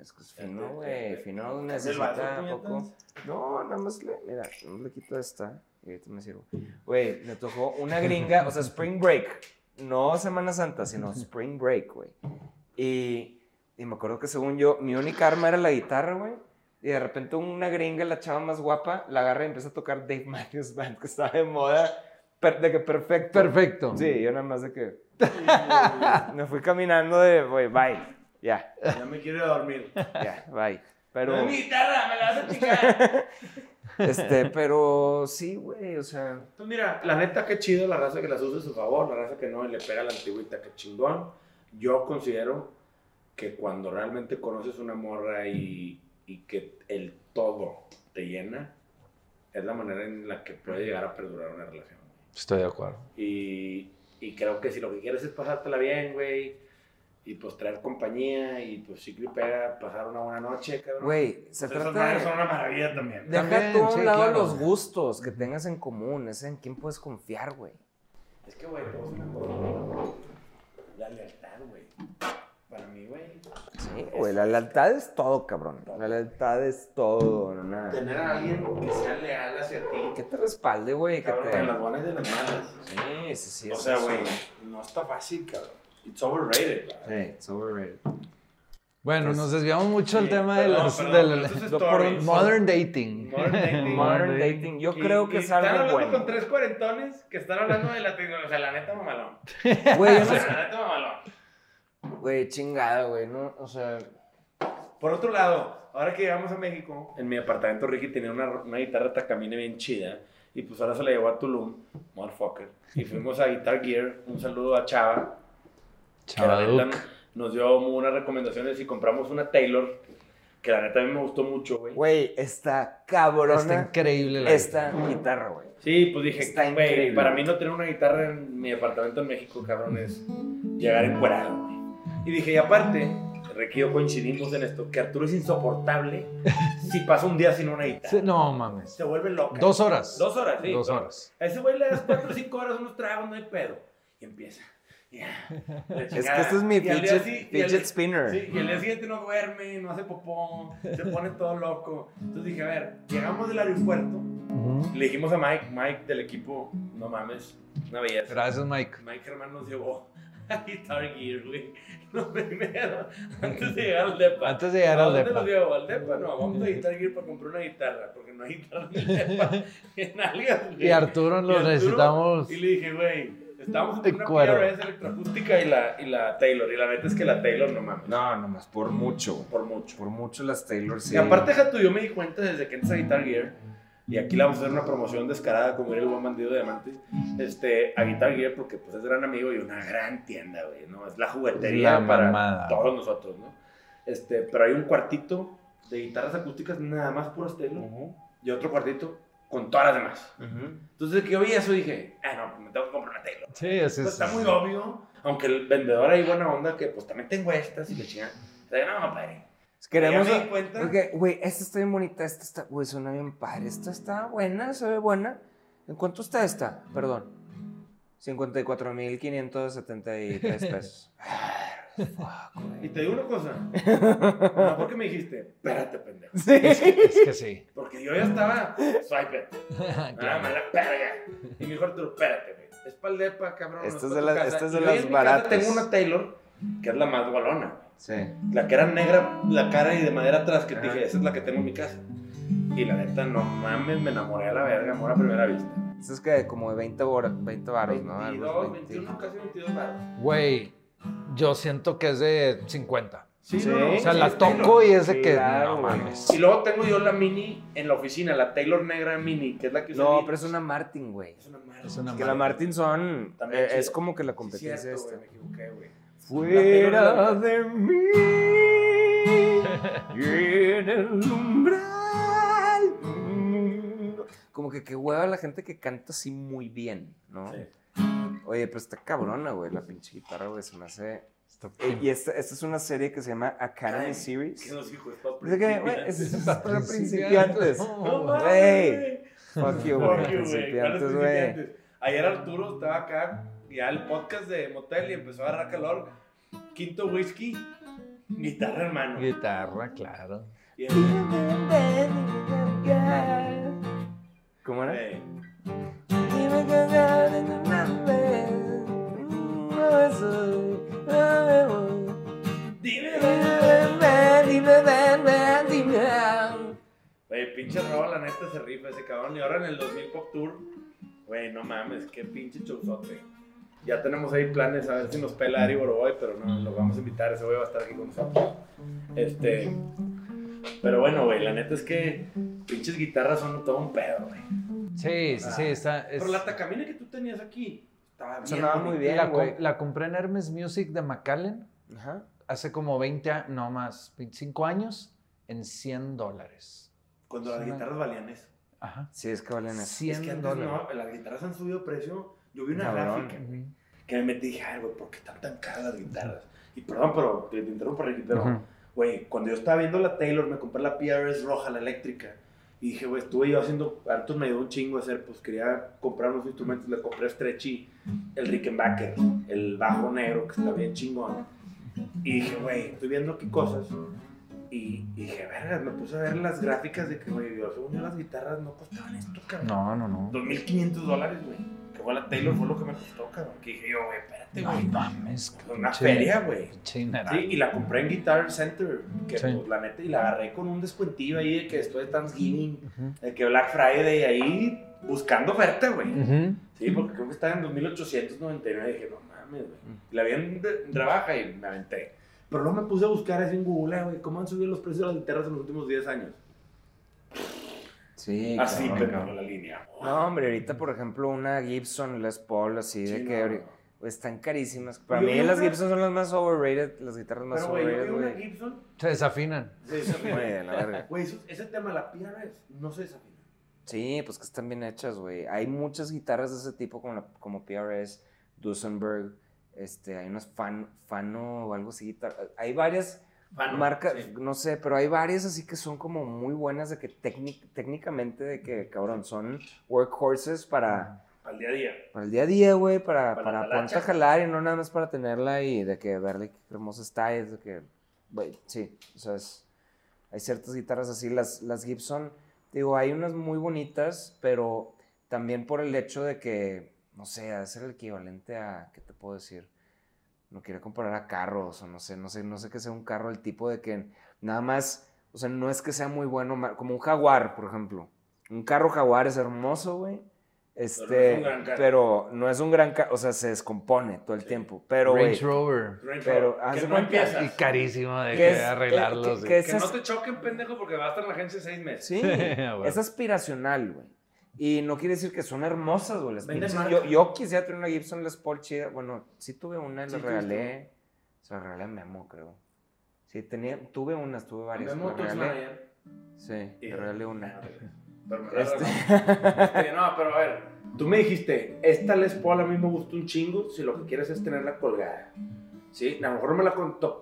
Es que es fino, güey, fino ¿Es necesita poco. No, nada más le, mira, le quito esta y ahorita me sirvo. Güey, me tocó una gringa, o sea, Spring Break, no Semana Santa, sino Spring Break, güey. Y, y me acuerdo que según yo, mi única arma era la guitarra, güey. Y de repente una gringa, la chava más guapa, la agarra y empieza a tocar Dave Matthews Band, que estaba de moda, per- de que perfecto. Perfecto. Sí, yo nada más de que me fui caminando de, güey, bye, ya, Ya me quiero dormir. ya, bye. Pero... No mi guitarra, me la vas a chingar. Este, pero sí, güey, o sea, Pues mira, la neta, qué chido la raza que las usa a su favor, la raza que no y le pega a la antigüita, qué chingón. Yo considero que cuando realmente conoces una morra y, y que el todo te llena, es la manera en la que puede llegar a perdurar una relación. Estoy de acuerdo. Y, y creo que si lo que quieres es pasártela bien, güey, y pues traer compañía y pues chicle y pega, pasar una buena noche, cabrón. güey, se Pues esas trata de... son una maravilla también. Deja También, tú a un sí, lado claro. los gustos que tengas en común, es en quién puedes confiar, güey. Es que, güey, te una cosa. La lealtad, güey. Para mí, güey. Sí, güey, la lealtad es todo, cabrón. La lealtad es todo, no nada. Tener a alguien que sea leal hacia ti. Que te respalde, güey, que Cabrón, en las te... buenas y en las malas. Sí, sí, sí. o sea, güey, no está fácil, cabrón. It's overrated, cabrón. Sí, it's overrated. Bueno, Pues- nos desviamos mucho del Sí, tema de los del por- modern dating. Modern dating. Modern dating, yo Y- creo que y es Están algo hablando bueno. con tres cuarentones que están hablando de la tecnología. O sea, la neta mamalón. Güey, O sea, la neta mamalón. Güey, chingada, güey, no, o sea... Por otro lado, ahora que llegamos a México, en mi apartamento Ricky tenía una, una guitarra Takamine bien chida. Y pues ahora se la llevó a Tulum, motherfucker. Y fuimos a Guitar Gear. Un saludo a Chava. que la neta nos dio muy buenas recomendaciones y compramos una Taylor. Que la neta a mí me gustó mucho, güey. Güey, está cabrona Está increíble la esta guitarra, güey. Sí, pues dije, Está güey, increíble. para mí no tener una guitarra en mi apartamento en México, cabrón, es llegar encuerado, güey. Y dije, y aparte, y yo coincidimos en esto, que Arturo es insoportable si pasa un día sin una guitarra. Sí, No mames. Se vuelve loca. Dos horas. Dos horas, sí. Dos horas. A ese güey le das cuatro o cinco horas unos tragos, no hay pedo. Y empieza. La Es que este es mi fidget, al- fidget spinner. Sí, y el día siguiente no duerme, no hace popó, se pone todo loco. Entonces dije, a ver, llegamos del aeropuerto, Ujú. le dijimos a Mike, Mike del equipo, no mames, una belleza. Gracias, Mike. Mike Germán nos llevó a Guitar Gear, güey. No, primero, antes de llegar al depa. Antes de llegar ¿A al dónde depa. nos llevó? ¿Al depa? No, vamos a Guitar Gear para comprar una guitarra, porque no hay guitarra en el depa. En algas, güey. Y Arturo Y lo Arturo- necesitamos. Y le dije, güey, Estábamos entre una cuero. PRS electroacústica y la, y la Taylor. Y la neta es que la Taylor no mames. No, nomás, por mucho. Por mucho. Por mucho las Taylor sí. Y aparte, deja tú, yo me di cuenta desde que entras a Guitar Gear, y aquí le vamos a hacer una promoción descarada, como era el buen bandido de diamantes, este, a Guitar Gear, porque pues es gran amigo y una gran tienda, güey, ¿no? Es la juguetería La para mamada. todos nosotros, ¿no? Este, pero hay un cuartito de guitarras acústicas nada más puras Taylor, Ujú, y otro cuartito con todas las demás. ujú. Entonces, de que yo vi eso, dije, ah, no, pues me tengo que comprar una Taylor. Sí, así Pues es. está muy obvio, aunque el vendedor ahí buena onda, que pues también tengo estas y le chingan. O sea, no, padre. Queremos. Ya me di cuenta. Porque, güey, esta está bien bonita, esta está, güey, suena bien padre. Esta está buena, se ve buena. ¿En cuánto está esta? Perdón. 54.573 pesos. Fuck, Y te digo una cosa. No, porque me dijiste, espérate, pendejo. Sí. Es que sí. Porque yo ya estaba, swipe it. Ah, Claro. mala verga. Y mi hijo Arturo, espérate, güey. Es pa'l depa, cabrón. Esta no es de casa. esta es de las mi casa baratas. Tengo una Taylor, que es la más gualona. Sí. La que era negra, la cara y de madera atrás, que te Ajá. dije, esa es la que tengo en mi casa. Y la neta, no mames, me enamoré a la verga, amor a primera vista. Esto es que como de 20 horas, 20 baros, ¿no? 22, Algo 20. 21, casi 22 baros. Güey, yo siento que es de 50. Sí, Sí. no, O sea, sí, la es Taylor. toco y es de que Claro, no mames. Y luego tengo yo la mini en la oficina, la Taylor negra mini, que es la que No, pero es una Martin, güey. Es una madre. Es una Que la Martin son. También eh, es como que la Sí, competencia cierto, esta. güey, me equivoqué, güey. Fuera de mí y en el umbral. Como que qué hueva la gente que canta así muy bien, ¿no? Sí. Oye, pero está cabrona, güey, la pinche guitarra, güey, se me hace... Eh, Y esta, esta es una serie que se llama Academy Ay, Series. ¿Qué nos dijo? Es para que, es, principiantes. es para principiantes. No Güey. Fuck you, güey, principiantes, ¿Cuáles güey. principiantes? Ayer Arturo estaba acá, ya el podcast de Motel y empezó a agarrar calor. Quinto whisky, guitarra en mano. Guitarra, claro. Y ¿Cómo era? Dime, Güey, pinche robo, la neta se rifa ese cabrón. Y ahora en el 2000 Pop Tour, güey, no mames, qué pinche showzote. Ya tenemos ahí planes a ver si nos pela Ari Boroboy, pero no, lo vamos a invitar, ese güey va a estar aquí con nosotros. Este. Pero bueno, güey, la neta es que pinches guitarras son todo un pedo, güey. Sí, sí, sí, está. es- Pero la tacamina que tú tenías aquí estaba bien. Sonaba muy bien, la, com- güey. la compré en Hermes Music de McAllen Ajá. hace como 20 años, no más, 25 años, en 100 dólares. Cuando las guitarras valían eso. Ajá. Sí, es que valen eso. 100 Es que antes dólares. no, las guitarras han subido precio. Yo vi una Cabrón. gráfica que me metí y dije, ay, güey, ¿por qué están tan caras las guitarras? Y perdón, pero te, te interrumpo, Ricky, pero, Ujú. güey, cuando yo estaba viendo la Taylor, me compré la PRS roja, la eléctrica. Y dije, güey, estuve yo haciendo, Artur me ayudó un chingo a hacer, pues quería comprar unos instrumentos, le compré Stretchy, el Rickenbacker, el bajo negro, que está bien chingón. Y dije, güey, estoy viendo aquí cosas. Y, y dije, verga, me puse a ver las gráficas de que, güey, yo, según yo las guitarras no costaban esto, cabrón. No, no, no. 2.500 dólares, güey. Fue la Taylor, fue lo que me costó, cabrón. Que dije yo, güey, espérate, No güey. mames. Una pinche- feria, güey. Sí, y la compré en Guitar Center, que Sí. pues la neta, y la agarré con un descuentillo ahí de que después de Thanksgiving, Ujú. de que Black Friday, ahí buscando oferta, güey. Ujú. Sí, porque creo que estaba en 2.899, y dije, no mames, güey. La vi en rebaja y me aventé. Pero luego me puse a buscar así en Google, eh, güey, ¿cómo han subido los precios de las guitarras en los últimos 10 años? Sí, Así, cabrón, pero cabrón. la línea. No, hombre, ahorita, por ejemplo, una Gibson Les Paul, así de que no. ahori- están carísimas. Para Yo mí las una- Gibson son las más overrated, las guitarras más Pero, overrated, una güey. Gibson. Se desafinan. Sí, sí, Güey, la verga. Güey, ese tema, la PRS, no se desafina. Sí, pues que están bien hechas, güey. Hay muchas guitarras de ese tipo como, la- como PRS, Duesenberg, este, hay unas fan, Fano o algo así. Hay varias Fano, marcas, sí. no sé, pero hay varias así que son como muy buenas de que técnic- técnicamente de que, cabrón, son workhorses para, Al día a día. para el día a día, güey, para, Para para, ponerte a jalar y no nada más para tenerla y de que verle qué hermosa está y de que, güey, sí, o sea, es- hay ciertas guitarras así, las, las Gibson, digo, hay unas muy bonitas, pero también por el hecho de que, no sé, ser el equivalente a, ¿qué te puedo decir? No quiero comparar a carros o no sé, no sé, no sé qué sea un carro, el tipo de que nada más, o sea, no es que sea muy bueno, como un jaguar, por ejemplo. Un carro jaguar es hermoso, güey, Este, un gran carro. pero no es un gran carro, o sea, se descompone todo el tiempo. Pero, Range Rover. Range Pero, que no empiezas. Y carísimo de ¿Qué que es- arreglarlos. qué es Que no te choquen, pendejo, porque va a estar la agencia seis meses. Sí, Ah, bueno. es aspiracional, güey. Y no quiere decir que son hermosas, güey. las. Yo, yo quisiera tener una Gibson Les Paul chida. Bueno, sí tuve una, Sí, la regalé. Se la regalé a Memo, creo. Sí, tenía, tuve unas, tuve varias. Memo, tu regalé. Sí, Y- le regalé una. Pero me Este-. Este, no, pero a ver, tú me dijiste, esta Les Paul a mí me gusta un chingo si lo que quieres es tenerla colgada. Sí, a lo mejor no me la,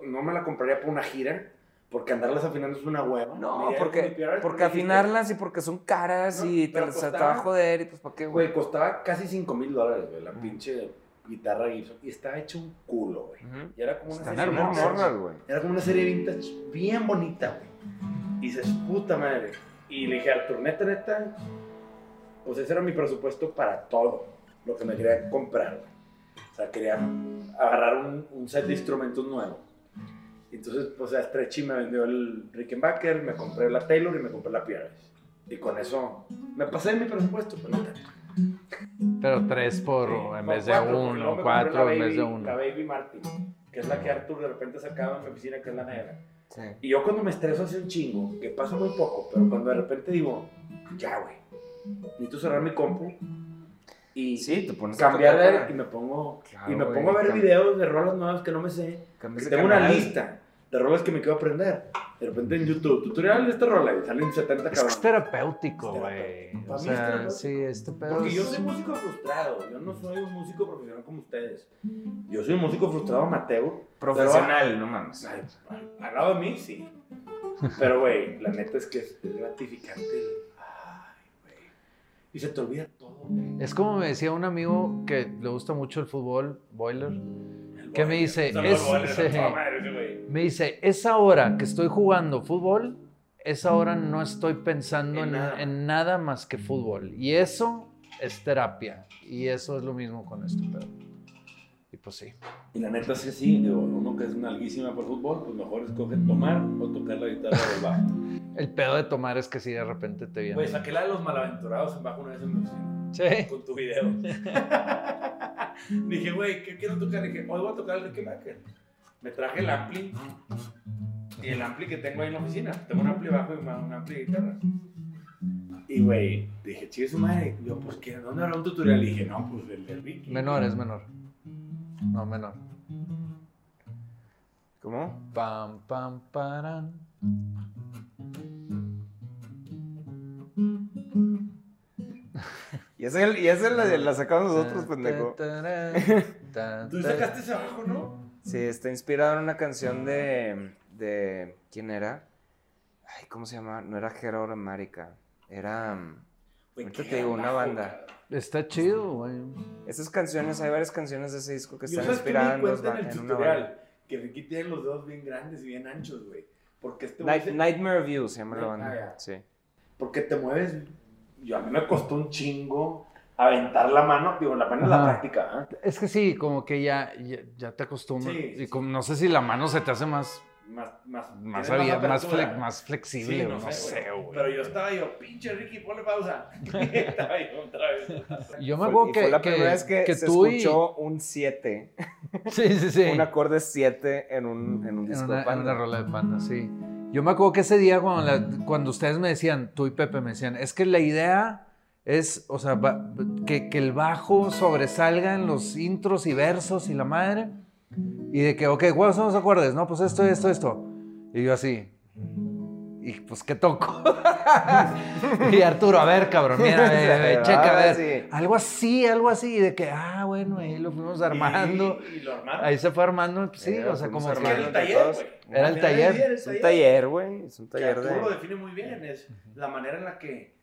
no me la compraría para una gira, porque andarlas afinando es una hueva. No, Mira, porque, porque afinarlas y porque son caras No, y te, se te costaba- va a joder y pues para qué, güey. Güey, costaba casi 5 mil dólares, güey, la pinche guitarra Gibson. Y estaba hecho un culo, güey. Ujú. Y era como una Están serie hermosas. güey. Era como una serie vintage bien bonita, güey. Y dices, puta madre. Y le dije, Artur, neta, neta, pues ese era mi presupuesto para todo lo que me quería comprar, güey. O sea, quería agarrar un, un set de instrumentos nuevo. Entonces, pues a Stretchy me vendió el Rickenbacker, me compré la Taylor y me compré la Pierce. Y con eso me pasé mi presupuesto, pues no tanto. Pero tres por, Sí, en vez de cuatro, uno, cuatro la en vez de Baby- uno. La Baby Martin, que es la que Artur de repente sacaba en mi oficina, que es la negra. Sí. Y yo cuando me estreso hace un chingo, que pasa muy poco, pero cuando de repente digo, ya, güey, necesito cerrar mi compu y Sí, te pones a cambiar de y me pongo Claro, y me güey, pongo a ver videos de rolas nuevas que no me sé. Tengo una lista de rolas que me quiero aprender. De repente en YouTube, tutorial de esta rola y salen 70 Es que es cabrones. terapéutico, Es güey. terapéutico. O es sea, terapéutico. sí, este pedo Porque yo es- soy músico frustrado, yo no soy un músico profesional como ustedes. Yo soy un músico frustrado amateur. Profesional, no mames. Al- al lado de mí, sí. Pero, güey, la neta es que es, es gratificante. Ay, güey. Y se te olvida todo. güey. Es como me decía un amigo que le gusta mucho el fútbol, Boiler. ¿Qué me dice? Es-. Me dice, esa hora que estoy jugando fútbol, esa hora no estoy pensando En en, nada. en nada más que fútbol. Y eso es terapia. Y eso es lo mismo con este pedo. Y pues sí. Y la neta es que sí, digo, uno que es una alguísima por fútbol, pues mejor escoge tomar o tocar la guitarra del bajo. El pedo de tomar es que si de repente te viene. Güey, saqué la de los malaventurados en bajo una vez en mi oficina. Sí. Con tu video. Dije, güey, ¿qué quiero tocar? Dije, hoy voy a tocar el Rickenbacker. Me traje el ampli. Y el ampli que tengo ahí en la oficina. Tengo un ampli bajo y un ampli de guitarra. Y, güey, dije, chido su madre. Yo, pues, ¿qué? ¿dónde habrá un tutorial? Y dije, no, pues el del Vicky. Menor, es menor. No, menor. ¿Cómo? Pam, pam, paran. Y esa, y esa la, la sacamos nosotros, pendejo. Tú sacaste ese bajo, ¿no? Sí, está inspirado en una canción de. de ¿Quién era? Ay, ¿cómo se llama? No era Gerard Marica. Era. mm, Ahorita qué te digo, una banda. Está chido, güey. Esas canciones, hay varias canciones de ese disco que están inspiradas en, dos en el tutorial que Ricky tiene los dedos bien grandes y bien anchos, güey. Porque este güey Night- se- Nightmare View se llama la Ah, banda. ya. Sí. Porque te mueves. Yo, a mí me costó un chingo aventar la mano. Digo, la mano es la práctica, ¿eh? Es que sí, como que ya, ya, ya te acostumbras. Sí, y como, no sé si la mano se te hace más, Más, más, más, más, fle- más flexible, Sí, no, sé, güey. Pero yo estaba yo, pinche Ricky, ponle pausa. estaba yo otra vez. Yo me Fue- acuerdo y que, fue la que- primera vez que, que se tú y- escuchó un 7, Sí, sí, sí. un acorde 7 en un, en un en disco una, de en Panda. una rola de panda, sí. Yo me acuerdo que ese día cuando, cuando ustedes me decían, tú y Pepe me decían, es que la idea es, o sea, que, que el bajo sobresalga en los intros y versos y la madre. Y de que, ok, ¿cuáles son los acordes? No, pues esto, esto, esto. Y yo así. Y pues, ¿qué toco? y Arturo, a ver, cabrón, mira, ve, ve, ve, checa, a ver. Sí. Algo así, algo así. Y de que, ah, bueno, ahí lo fuimos armando. Y, y lo armaron. Ahí se fue armando, pues, sí, o sea, como era el taller, güey. Era el taller. Es un taller, güey. Es un Que taller Arturo lo de. define muy bien. Es la manera en la que,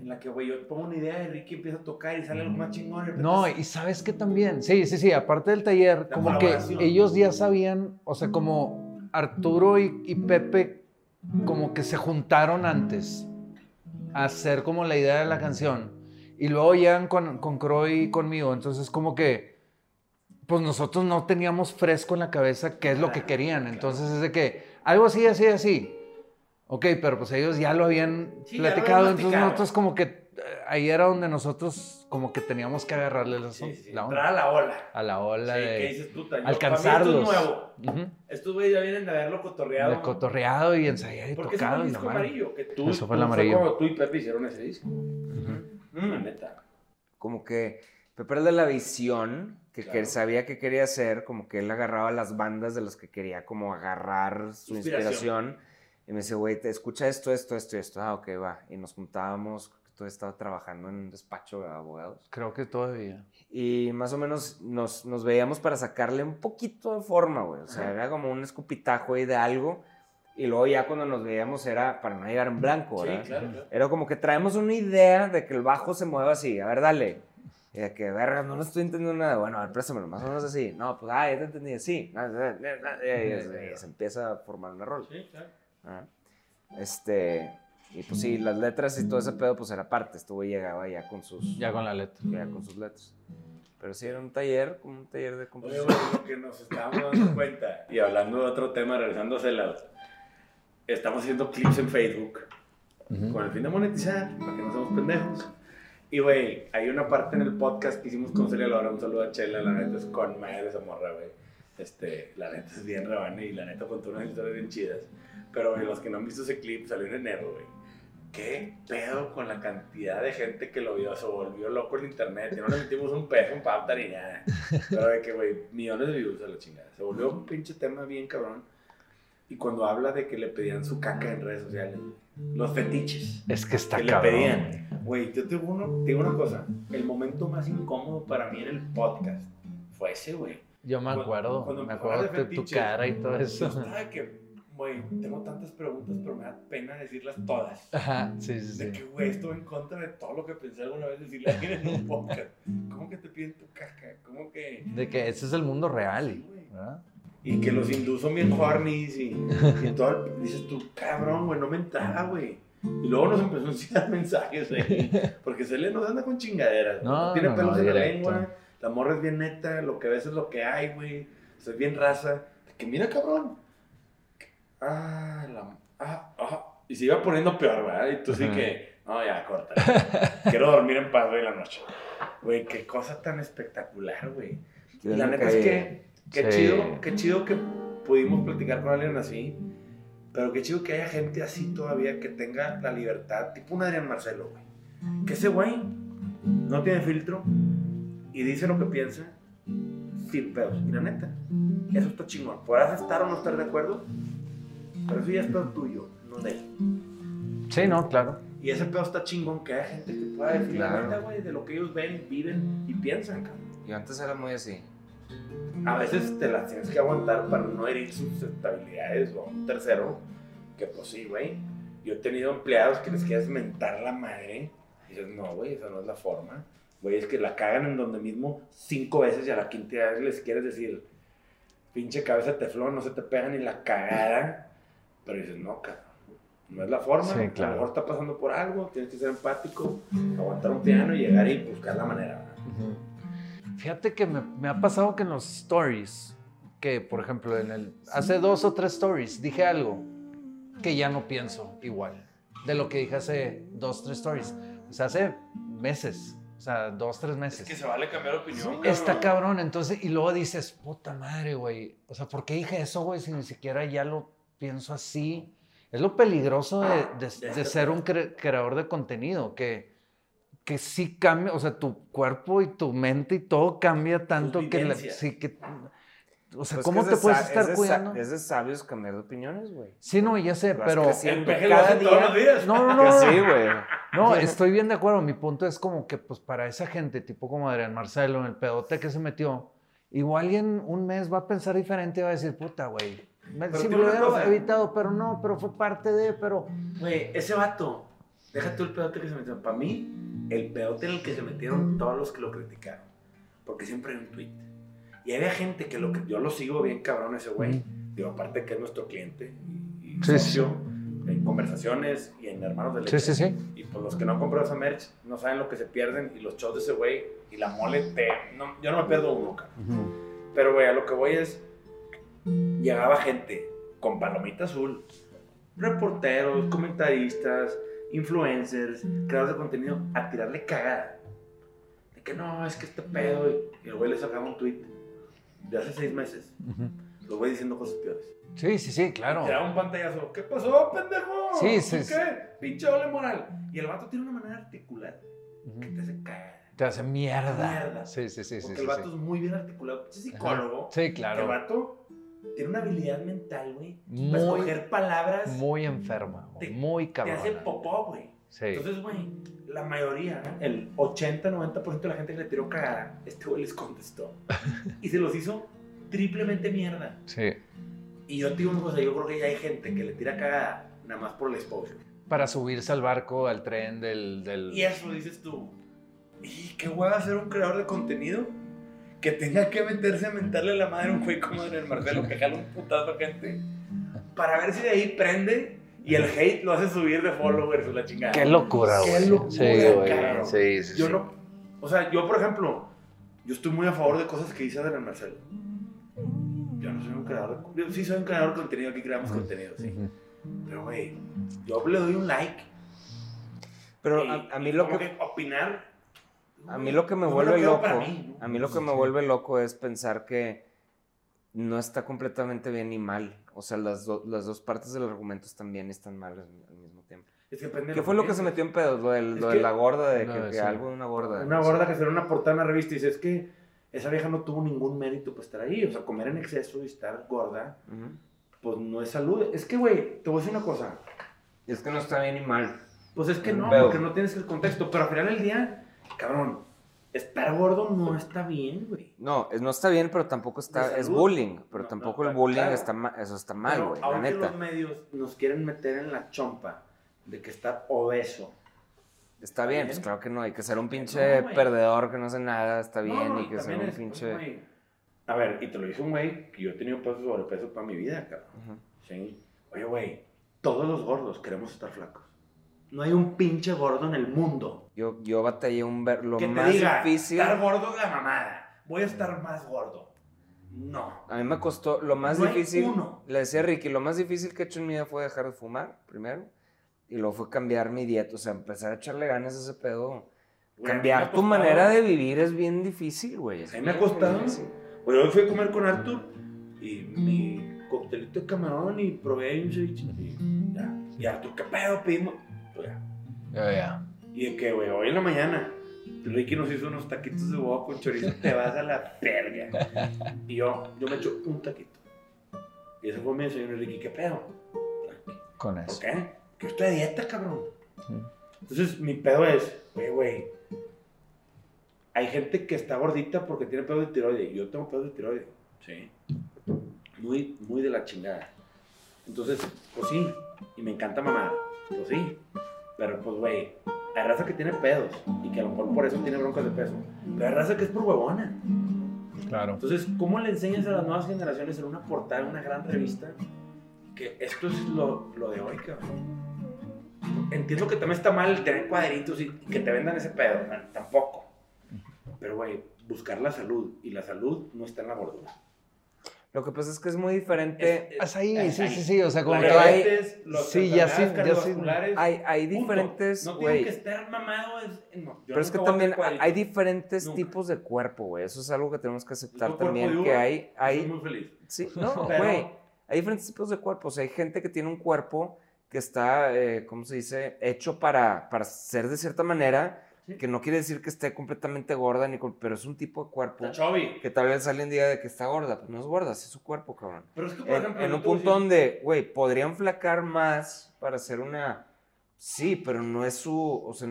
en la que, güey, yo pongo una idea de Ricky empieza a tocar y sale algo más chingón. y No, y sabes que también, sí, sí, sí, aparte del taller, La como que ellos ya sabían, o sea, como Arturo y, y Pepe, como que se juntaron antes a hacer como la idea de la canción. Y luego llegan con, con Croy y conmigo, entonces como que, pues nosotros no teníamos fresco en la cabeza qué es lo que Claro, querían. Entonces es de que, algo así, así, así. Ok, pero pues ellos ya lo habían Sí, lo platicado, entonces nosotros como que ahí era donde nosotros como que teníamos que agarrarle la, Sí, sí, la entrar onda. a la ola. A la ola Sí, de ¿qué dices tú? Taño? alcanzarlos. Para mí esto es nuevo. Ujú. Estos güeyes ya vienen de haberlo cotorreado. De cotorreado y ensayar y Porque fue tocado. el y la disco amarillo. Que tú, Eso fue el tú- amarillo. cuando tú y Pepe hicieron ese disco. Ujú. La neta. como que Pepe era de la visión que, que Claro. sabía que quería hacer, como que él agarraba las bandas de las que quería como agarrar su Inspiración. inspiración. Y me dice, güey, te escucha esto, esto, esto, y esto. Ah, ok, va. Y nos juntábamos, estaba trabajando en un despacho de abogados. Creo que todavía. Y más o menos nos, nos veíamos para sacarle un poquito de forma, güey. O sea, Ajá. era como un escupitajo ahí de algo. Y luego ya cuando nos veíamos era para no llegar en blanco, Sí, ¿verdad? claro, claro. Era como que traemos una idea de que el bajo se mueva así. A ver, dale. Y de que, verga, no lo estoy entendiendo nada. Bueno, a ver, préstamelo, más o menos así. No, pues, ah, ya te entendí así. Ah, ah, ah, Y, se empieza a formar una rola. Sí, claro. Este, y pues sí, las letras y todo ese pedo, pues era parte. Estuvo y llegaba ya con sus, Ya con la letra. ya con sus letras. Pero sí, era un taller, como un taller de Oye, composición. güey, lo que nos estábamos dando cuenta, y hablando de otro tema, regresando a Celado, estamos haciendo clips en Facebook Ujú. con el fin de monetizar, para que no seamos pendejos. Y, güey, hay una parte en el podcast que hicimos con Celia Laura, un saludo a Chela, la neta es con madre esa morra, güey. Este, la neta es bien rebane y la neta contó unas historias bien chidas. Pero, los que no han visto ese clip, salió en enero, güey. ¿Qué pedo con la cantidad de gente que lo vio? Se volvió loco en internet. Y no le metimos un peso, un pauta ni nada. Pero de que, güey, millones de views a la chingada. Se volvió un pinche tema bien cabrón. Y cuando habla de que le pedían su caca en redes sociales, los fetiches Es que está que le cabrón. pedían. Güey, yo te digo, uno, te digo una cosa. El momento más incómodo para mí en el podcast fue ese, güey. Yo me Cuando- acuerdo. cuando me empezaba acuerdo de tu fetiches, cara y todo Yo eso. de que, güey, tengo tantas preguntas, pero me da pena decirlas todas. Ajá, sí, sí, De sí. que, güey, esto va en contra de todo lo que pensé alguna vez decirle a alguien en un podcast. ¿Cómo que te piden tu caca? ¿Cómo que...? De que ese es el mundo real. Sí. ¿verdad? Y que los hindús son bien hornies y, y todo. Dices tú, cabrón, güey, no me entraba, güey. Y luego nos empezó a enseñar mensajes, güey. Porque se le nos anda con chingaderas. güey. No, tiene no, pelos no, en la lengua. La morra es bien neta. Lo que ves es lo que hay, güey. Soy bien raza. Que mira, cabrón. Ah, la. Ah, ah. Y se iba poniendo peor, ¿verdad? Y tú sí que. No, ya, corta. Quiero dormir en paz en la noche. Güey, qué cosa tan espectacular, güey. Y la neta es he- que, qué Sí. chido, qué chido que pudimos platicar con alguien así, pero qué chido que haya gente así todavía que tenga la libertad, tipo un Adrián Marcelo, güey. Que ese güey no tiene filtro y dice lo que piensa sin pedos. Y la neta, eso está chingón. Podrás estar o no estar de acuerdo, pero eso ya es pedo tuyo, no de él. Sí, no, claro. Y ese pedo está chingón que haya gente que pueda decir la Claro. neta, güey, de lo que ellos ven, viven y piensan, cabrón. Yo antes era muy así. a veces te las tienes que aguantar para no herir sus estabilidades o a un tercero. Que pues sí, güey. Yo he tenido empleados que les quieres mentar la madre. Y dices, no, güey, esa no es la forma. Güey, es que la cagan en donde mismo cinco veces y a la quinta vez les quieres decir, pinche cabeza de teflón, no se te pega ni la cagada. Pero dices, no, cabrón. No es la forma. Sí, A claro. lo mejor está pasando por algo, tienes que ser empático, aguantar un piano y llegar y buscar la manera. ¿verdad? Fíjate que me, me ha pasado que en los stories, que por ejemplo, en el, hace dos o tres stories dije algo que ya no pienso igual de lo que dije hace dos, tres stories. O sea, hace meses, o sea, dos, tres meses. se vale cambiar opinión. Está cabrón, entonces, y luego dices, puta madre, güey. O sea, ¿por qué dije eso, güey, si ni siquiera ya lo pienso así? Es lo peligroso de, de- De este ser un cre- creador de contenido, que, que sí cambia, o sea, tu cuerpo y tu mente y todo cambia tanto que, sí que, o sea, Pues ¿cómo te es de puedes es estar de sa- cuidando? Es de sabios cambiar de opiniones, güey. Sí, no, ya sé, Vas pero... cada hace todos los día. días. No, no, Que no, sí, güey. No, estoy bien de acuerdo. Mi punto es como que, pues, para esa gente, tipo como Adrián Marcelo, en el pedote que se metió, igual y en un mes va a pensar diferente y va a decir, puta, güey. te me lo hubiera cosa. evitado, pero no, pero fue parte de, pero. Güey, ese vato, deja tú el pedote que se metió. Para mí, el pedote en el que se metieron todos los que lo criticaron. Porque siempre hay un tweet. Y había gente que lo que yo lo sigo bien cabrón ese güey. Digo, aparte que es nuestro cliente y, y Sí, sí, socio en conversaciones y en Hermanos de Leche. Sí, sí, sí. Y pues los que no han comprado esa merch no saben lo que se pierden y los shows de ese güey y la mole te... no, yo no me pierdo uno, cabrón. Pero, güey, a lo que voy es. Llegaba gente con palomita azul, reporteros, comentaristas, influencers, creadores de contenido, a tirarle cagada. De que no, es que este pedo. Y el güey le sacaba un tweet de hace seis meses. Ujú. Lo voy diciendo cosas peores. Sí, sí, sí, claro. Tiraba un pantallazo. ¿Qué pasó, pendejo? Sí, sí, ¿Qué? sí. Pinche doble moral. Y el vato tiene una manera de articular Ujú. que te hace cagar. Te hace mierda. Mierda. Sí, sí, sí, sí. Porque sí, el vato sí. es muy bien articulado. Es Ajá. psicólogo. Sí, El claro. vato tiene una habilidad mental, güey. Muy- Para escoger palabras. Muy enferma, güey, Te- muy te cabrona. hace popó, güey. Sí. Entonces, güey, la mayoría, el 80-90% de la gente que le tiró cagada, este güey les contestó. y se los hizo triplemente mierda. sí. Y yo te digo una cosa, yo creo que ya hay gente que le tira cagada nada más por el exposure. Para subirse al barco, al tren del... del... Y eso dices tú. ¿Y qué hueva ser un creador de contenido? Que tenga que meterse a mentarle la madre a un güey como en el Marcelo que jala un putazo a gente. Para ver si de ahí prende y el hate lo hace subir de followers o la chingada. Qué locura, Qué güey. locura, sí, güey. Sí, sí, Yo sí. no. O sea, yo, por ejemplo, yo estoy muy a favor de cosas que dice Adrián Marcelo. Yo no soy un creador de. Yo sí soy un creador de contenido, aquí creamos contenido, sí. Pero, güey, yo le doy un like. Pero y- a, a mí lo como que, Opinar. a mí lo que me lo vuelve loco, para mí, ¿no? a mí lo que me vuelve loco es pensar que no está completamente bien ni mal. O sea, las, do- las dos partes del argumento están bien y están mal al, al mismo tiempo. Es que ¿Qué fue lo que se metió en pedos? Lo, del- lo que- de la gorda, de No, que, que sí. algo de una gorda. Una gorda que salió en una portada de una revista y dice: Es que esa vieja no tuvo ningún mérito para estar ahí. O sea, comer en exceso y estar gorda, pues no es salud. Es que, güey, te voy a decir una cosa. Es que no está bien ni mal. Pues es que no, pedo. porque no tienes el contexto. Pero al final del día, cabrón, estar gordo no está bien, güey. No, no está bien, pero tampoco está. Es bullying, pero No, tampoco no, el bullying claro. está ma- Eso está mal, Pero güey, la neta. los medios nos quieren meter en la chompa de que estar obeso. Está bien, bien. pues claro que no. Hay que ser un pinche No, perdedor que no hace nada, está bien. Y que ser un pinche. güey. A ver, y te lo dice un güey que yo he tenido peso sobrepeso toda mi vida, cabrón. Sí. Oye, güey, todos los gordos queremos estar flacos. No hay un pinche gordo en el mundo Yo, yo batallé un ver lo que te más diga, difícil. estar gordo es la mamada. Voy a estar más gordo. No. A mí me costó lo más No hay difícil. uno. Le decía a Ricky, lo más difícil que he hecho en mi vida fue dejar de fumar, primero. Y luego fue cambiar mi dieta, o sea, empezar a echarle ganas a ese pedo. Güey, Cambiar tu manera de vivir es bien difícil, güey. A mí me ha costado. Oye, hoy fui a comer con Arthur y mi coctelito de camarón y probé ahí un ceviche. Y ya. Y Arthur, ¿qué pedo pedimos? Ya. Y de que, güey, hoy en la mañana, Ricky nos hizo unos taquitos de huevo con chorizo, te vas a la verga. Y yo, yo me echo un taquito. Y ese fue mi desayuno, Ricky, ¿qué pedo? Con ¿Por eso. qué? Que yo estoy a dieta, cabrón. Entonces, mi pedo es, güey, güey, hay gente que está gordita porque tiene pedo de tiroides. Yo tengo pedo de tiroides. Sí. Muy, muy de la chingada. Entonces, pues sí. Y me encanta mamar. Pues sí. Pero pues, güey, hay raza que tiene pedos y que a lo mejor por eso tiene broncas de peso. Pero hay raza que es por huevona. Claro. Entonces, ¿cómo le enseñas a las nuevas generaciones en una portada, en una gran revista, que esto es lo, lo de hoy, cabrón? Entiendo que también está mal tener cuadritos y, y que te vendan ese pedo, man, tampoco. Pero, güey, buscar la salud, y la salud no está en la gordura. Lo que pasa es que es muy diferente. Es- Es ahí, es sí, ahí. sí, sí. O sea, como que hay. los sí, ya sí, ya sí. hay, hay diferentes, No güey. tiene que estar mamado. Es, no, yo Pero es que también hay diferentes Nunca. tipos de cuerpo, güey. Eso es algo que tenemos que aceptar Yo cuerpo también. duro, Que hay, hay, muy feliz. sí, no, güey. Hay diferentes tipos de cuerpos. Hay gente que tiene un cuerpo que está, eh, ¿cómo se dice? Hecho para, para ser de cierta manera, Sí. que no quiere decir que esté completamente gorda, ni con- pero es un tipo de cuerpo que tal vez alguien diga de que está gorda. Pues no es gorda, sí es su cuerpo, cabrón. Pero es que, por En, ejemplo, en yo un punto decir- donde, güey, podrían flacar más para hacer una... Sí, pero no es su... O sea,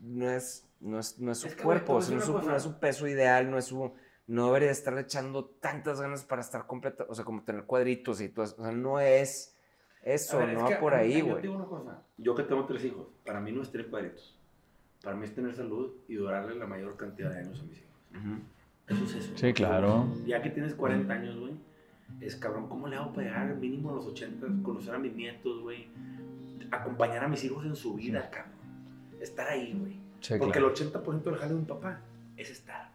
no es, no es, no es su Es que, cuerpo, o sea, no, es su, no es su peso ideal, no es su... No debería estar echando tantas ganas para estar completa, o sea, como tener cuadritos y todo eso. O sea, no es eso, ver, no es va que por ahí, Yo güey. cosa. Yo que tengo tres hijos, para mí no es tener cuadritos. Para mí es tener salud y durarle la mayor cantidad de años a mis hijos. Ujú. Eso es eso. Sí, claro. Ya que tienes 40 años, güey, es cabrón, ¿cómo le hago para llegar mínimo a los 80, conocer a mis nietos, güey? Acompañar a mis hijos en su vida, cabrón. Estar ahí, güey. Sí, Porque claro. el 80% del jale de un papá es estar.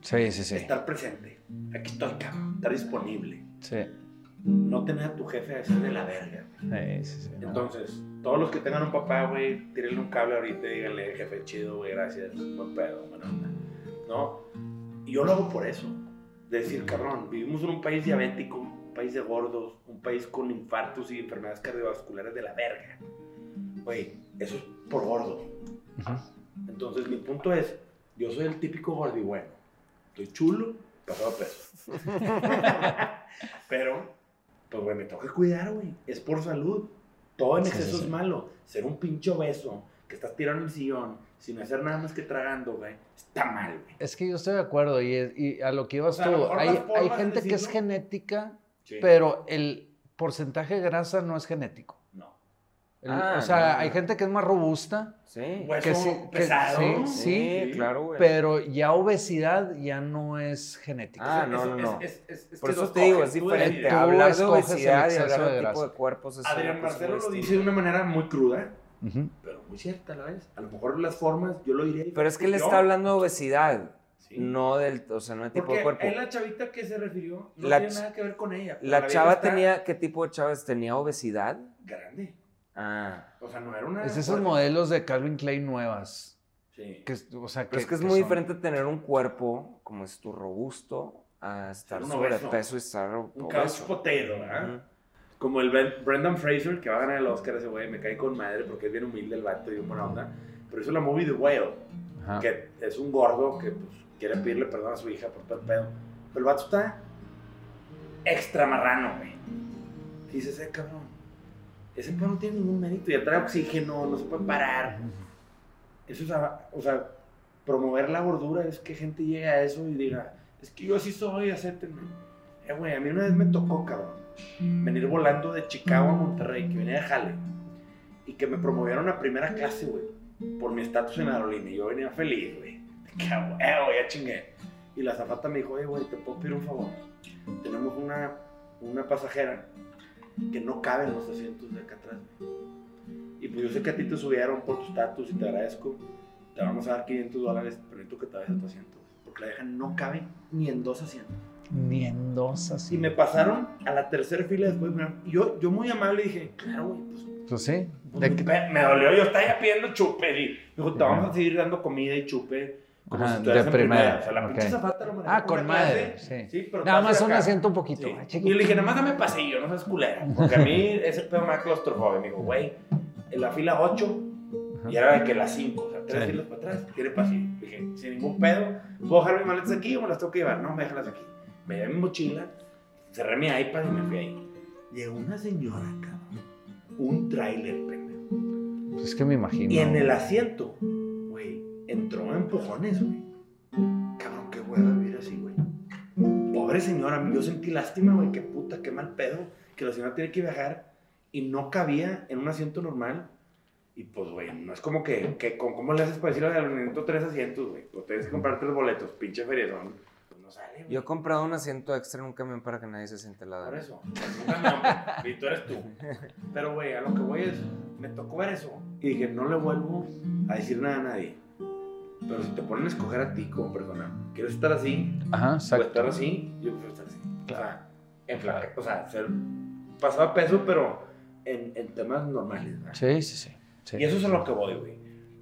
Sí, sí, sí. Estar presente. Aquí estoy, cabrón. Estar disponible. Sí. No tener a tu jefe a ser de la verga. Sí, sí, sí, no. Entonces, todos los que tengan un papá, güey, tírenle un cable ahorita y díganle, jefe, chido, güey, gracias, buen pedo, buena onda. ¿No? Y yo lo hago por eso. De decir, cabrón, vivimos en un país diabético, un país de gordos, un país con infartos y enfermedades cardiovasculares de la verga. Güey, eso es por gordo. Entonces, mi punto es, yo soy el típico gordibueno. Estoy chulo, pasado peso. Pero, pues, güey, me toca cuidar, güey. Es por salud. Todo en Sí, exceso sí, es malo. Ser un pinche obeso que estás tirado en el sillón sin hacer nada más que tragando, güey, está mal, güey. Es que yo estoy de acuerdo y, y a lo que ibas O sea, tú, hay, gente que es genética, Sí. pero el porcentaje de grasa no es genético. El- Ah, o sea, no. hay gente que es más robusta, Sí. Hueso que sí, que- pesado. sí, Sí, Sí. claro, güey. pero ya obesidad ya no es genética. Ah, no, no, no. es- es- es Por que eso te digo, es diferente. Tú Hablar de obesidad y hablar de de tipo de cuerpos es Adrián Marcelo lo dice de una manera muy cruda, pero muy cierta a la vez. A lo mejor las formas, yo lo diría. Pero es que él está hablando de obesidad, Sí. no del, o sea, no de tipo Porque de cuerpo. es la chavita que se refirió no La tiene nada que ver con ella. La chava está tenía, ¿qué tipo de chavas tenía obesidad? Grande. Ah. O sea, no era una. Es esos modelos de Calvin Klein nuevas. Sí. Que, o sea, Pero es que es que muy son- diferente tener un cuerpo, como es tu robusto, a estar un sobrepeso y estar Un couch potato, ¿verdad? Ujú. Como el Ben- Brendan Fraser, que va a ganar el Oscar ese güey, me cae con madre porque es bien humilde el vato y buena onda. Pero hizo la movie The Whale, Ajá. que es un gordo que pues, quiere pedirle perdón a su hija por todo el pedo. Pero el vato está extra marrano, güey. Dices, eh, cabrón, ese pedo no tiene ningún mérito. Y trae oxígeno, no se puede parar. Eso es, o sea, promover la gordura es que gente llegue a eso y diga, es que yo así soy, acéptenme. Eh, güey, a mí una vez me tocó, cabrón, venir volando de Chicago a Monterrey, que venía de Jale, y que me promovieron a primera clase, güey, por mi estatus en aerolínea. Y yo venía feliz, güey. Que, "Ah, güey, ya chingué. Y la zafata me dijo, oye, güey, ¿te puedo pedir un favor? Tenemos una, una pasajera que no cabe en los asientos de acá atrás. Y pues yo sé que a ti te subieron por tu estatus y te agradezco. Te vamos a dar 500 dólares, pero necesito que te vayas a tu asiento. Porque la vieja no cabe ni en dos asientos. Ni en dos así. Y me pasaron a la tercera fila después. y yo, yo muy amable dije, claro, güey, pues, Pues sí. pues, me, que- me dolió. Yo estaba ya pidiendo chupe. Y me dijo, te vamos a seguir dando comida y chupe. Como Ajá, si de primera. primera, O sea, la ok. pinche zafata lo Ah, con clase. madre. Sí. Sí, pero Nada más un asiento un poquito. Sí. ah, Y le dije, nada más dame pasillo, no seas culera. Porque a mí ese pedo me da claustrofobia. Me dijo, güey, en la fila 8 y era de que la 5, o sea, tres Sí. filas para atrás, tiene pasillo. Dije, sin ningún pedo, ¿puedo dejar mis maletas aquí o me las tengo que llevar? No, me déjalas aquí. Me llevé mi mochila, cerré mi iPad y me fui ahí. Llegó una señora, cabrón. Un tráiler, pendejo. Pues es que me imagino. Y en el asiento, entró a empujones, güey. Cabrón, qué hueva vivir así, güey. Pobre señora, yo sentí lástima, güey, qué puta, qué mal pedo. Que la señora tiene que viajar y no cabía en un asiento normal. Y pues, güey, no es como que, que con, ¿cómo le haces para decirle al necesito tres asientos, güey? O tienes que comprar tres boletos, pinche feriezón. Pues no sale, güey. Yo he comprado un asiento extra en un camión para que nadie se siente la Por eso. Un camión, y tú eres tú. Pero, güey, a lo que voy es, me tocó ver eso. Y dije, no le vuelvo a decir nada a nadie. Pero si te ponen a escoger a ti como persona, ¿quieres estar así? Ajá, O exacto. estar así, yo prefiero estar así. Claro. O sea, en flaca, o sea, ser pasado a peso, pero en, en temas normales, ¿verdad? Sí, sí, sí. sí. Y eso es a lo que voy, güey.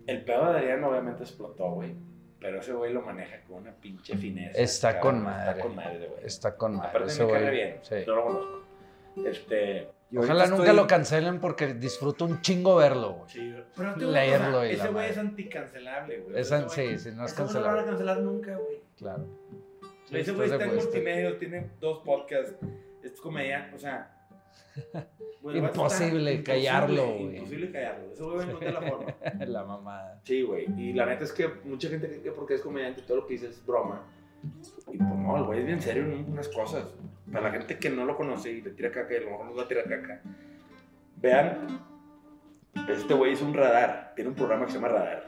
El pedo de Adrián obviamente explotó, güey. Pero ese güey lo maneja con una pinche fineza. Está cabrón. con madre. Está con madre, güey. Está con madre. Aparte ese me cae güey. bien. Sí. No lo conozco. Este. Y Ojalá nunca estoy- lo cancelen porque disfruto un chingo verlo, güey. Sí, pero te Leerlo y la Ese güey es anticancelable, güey. Es an- sí, sí, no es güey No lo van a cancelable. cancelar nunca, güey. Claro. Sí, ese güey está en multimedia, tiene dos podcasts, es comediante, o sea. Imposible callarlo, imposible, güey. Imposible callarlo. Ese güey va a encontrar la forma. La mamada. Sí, güey. Y la neta es que mucha gente cree que porque es comediante todo lo que dice es broma. Y pues no, el güey es bien serio en unas cosas. Para la gente que no lo conoce y le tira caca y a lo mejor nos va a tirar caca. Vean, este güey hizo un radar. Tiene un programa que se llama Radar.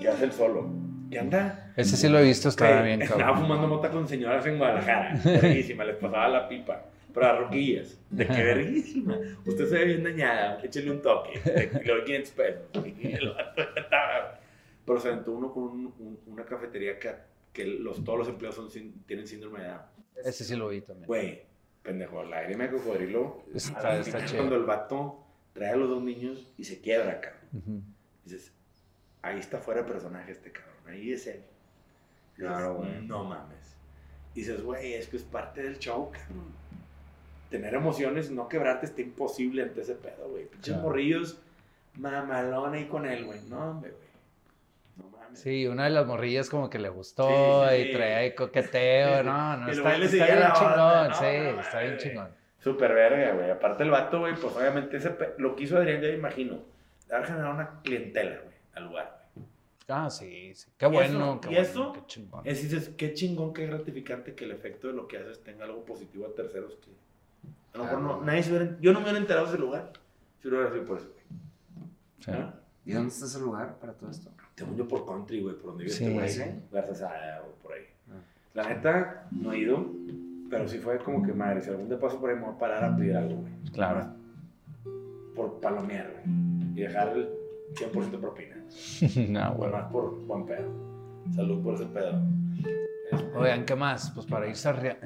Que hace el solo. Que anda. Ese sí lo he visto, estaba bien, estaba cabrón. fumando mota con señoras en Guadalajara. Verguísima, les pasaba la pipa. Pero a roquillas. De que verguísima. Usted se ve bien dañada. Échale un toque. Y le doy 500 pesos. Y estaba- Pero se aventó uno con un- un- una cafetería que, que los, todos los empleados son tienen síndrome de Down. Ese sí lo vi también. Güey, pendejo, la lágrima de cocodrilo. Está- está. Cuando el vato trae a los dos niños y se quiebra acá. Ujú. Dices, ahí está fuera de personaje este cabrón, ahí es él. Claro, güey. No mames. Y dices, güey, es que es parte del show, cabrón. Tener emociones, no quebrarte está imposible ante ese pedo, güey. Pinches Claro. morrillos, mamalón ahí con él, güey. No, hombre, güey. No mames. Sí, una de las morrillas como que le gustó Sí, y sí. trae ahí coqueteo, no, no, Y está, está bien chingón, no, sí, no está bien chingón. Súper verga, güey. Aparte el vato, güey, pues obviamente ese pe- lo que hizo Adrián, ya me imagino. Dar generar una clientela, güey, al lugar, güey. Ah, sí, sí, qué ¿Y bueno, eso? qué ¿Y bueno, eso? qué chingón. Es dices, qué chingón, qué gratificante que el efecto de lo que haces tenga algo positivo a terceros que a lo mejor no, nadie se hubiera, yo no me hubiera enterado de ese lugar. Si hubiera sido por eso, güey. Sí. ¿No? ¿Y dónde está ese lugar para todo esto? Según yo por country, güey, por donde vive Sí. este güey. ¿Sí? Garza Sada o por ahí. Ah. La neta, no he ido, pero sí fue como que, madre, si algún día paso por ahí me voy a parar a pedir algo, güey. Claro. Por palomear, güey. Y dejar el 100% propina. no, bueno. más por buen pedo. Salud por ese pedo. Este, Oigan, ¿qué más? Pues para ir,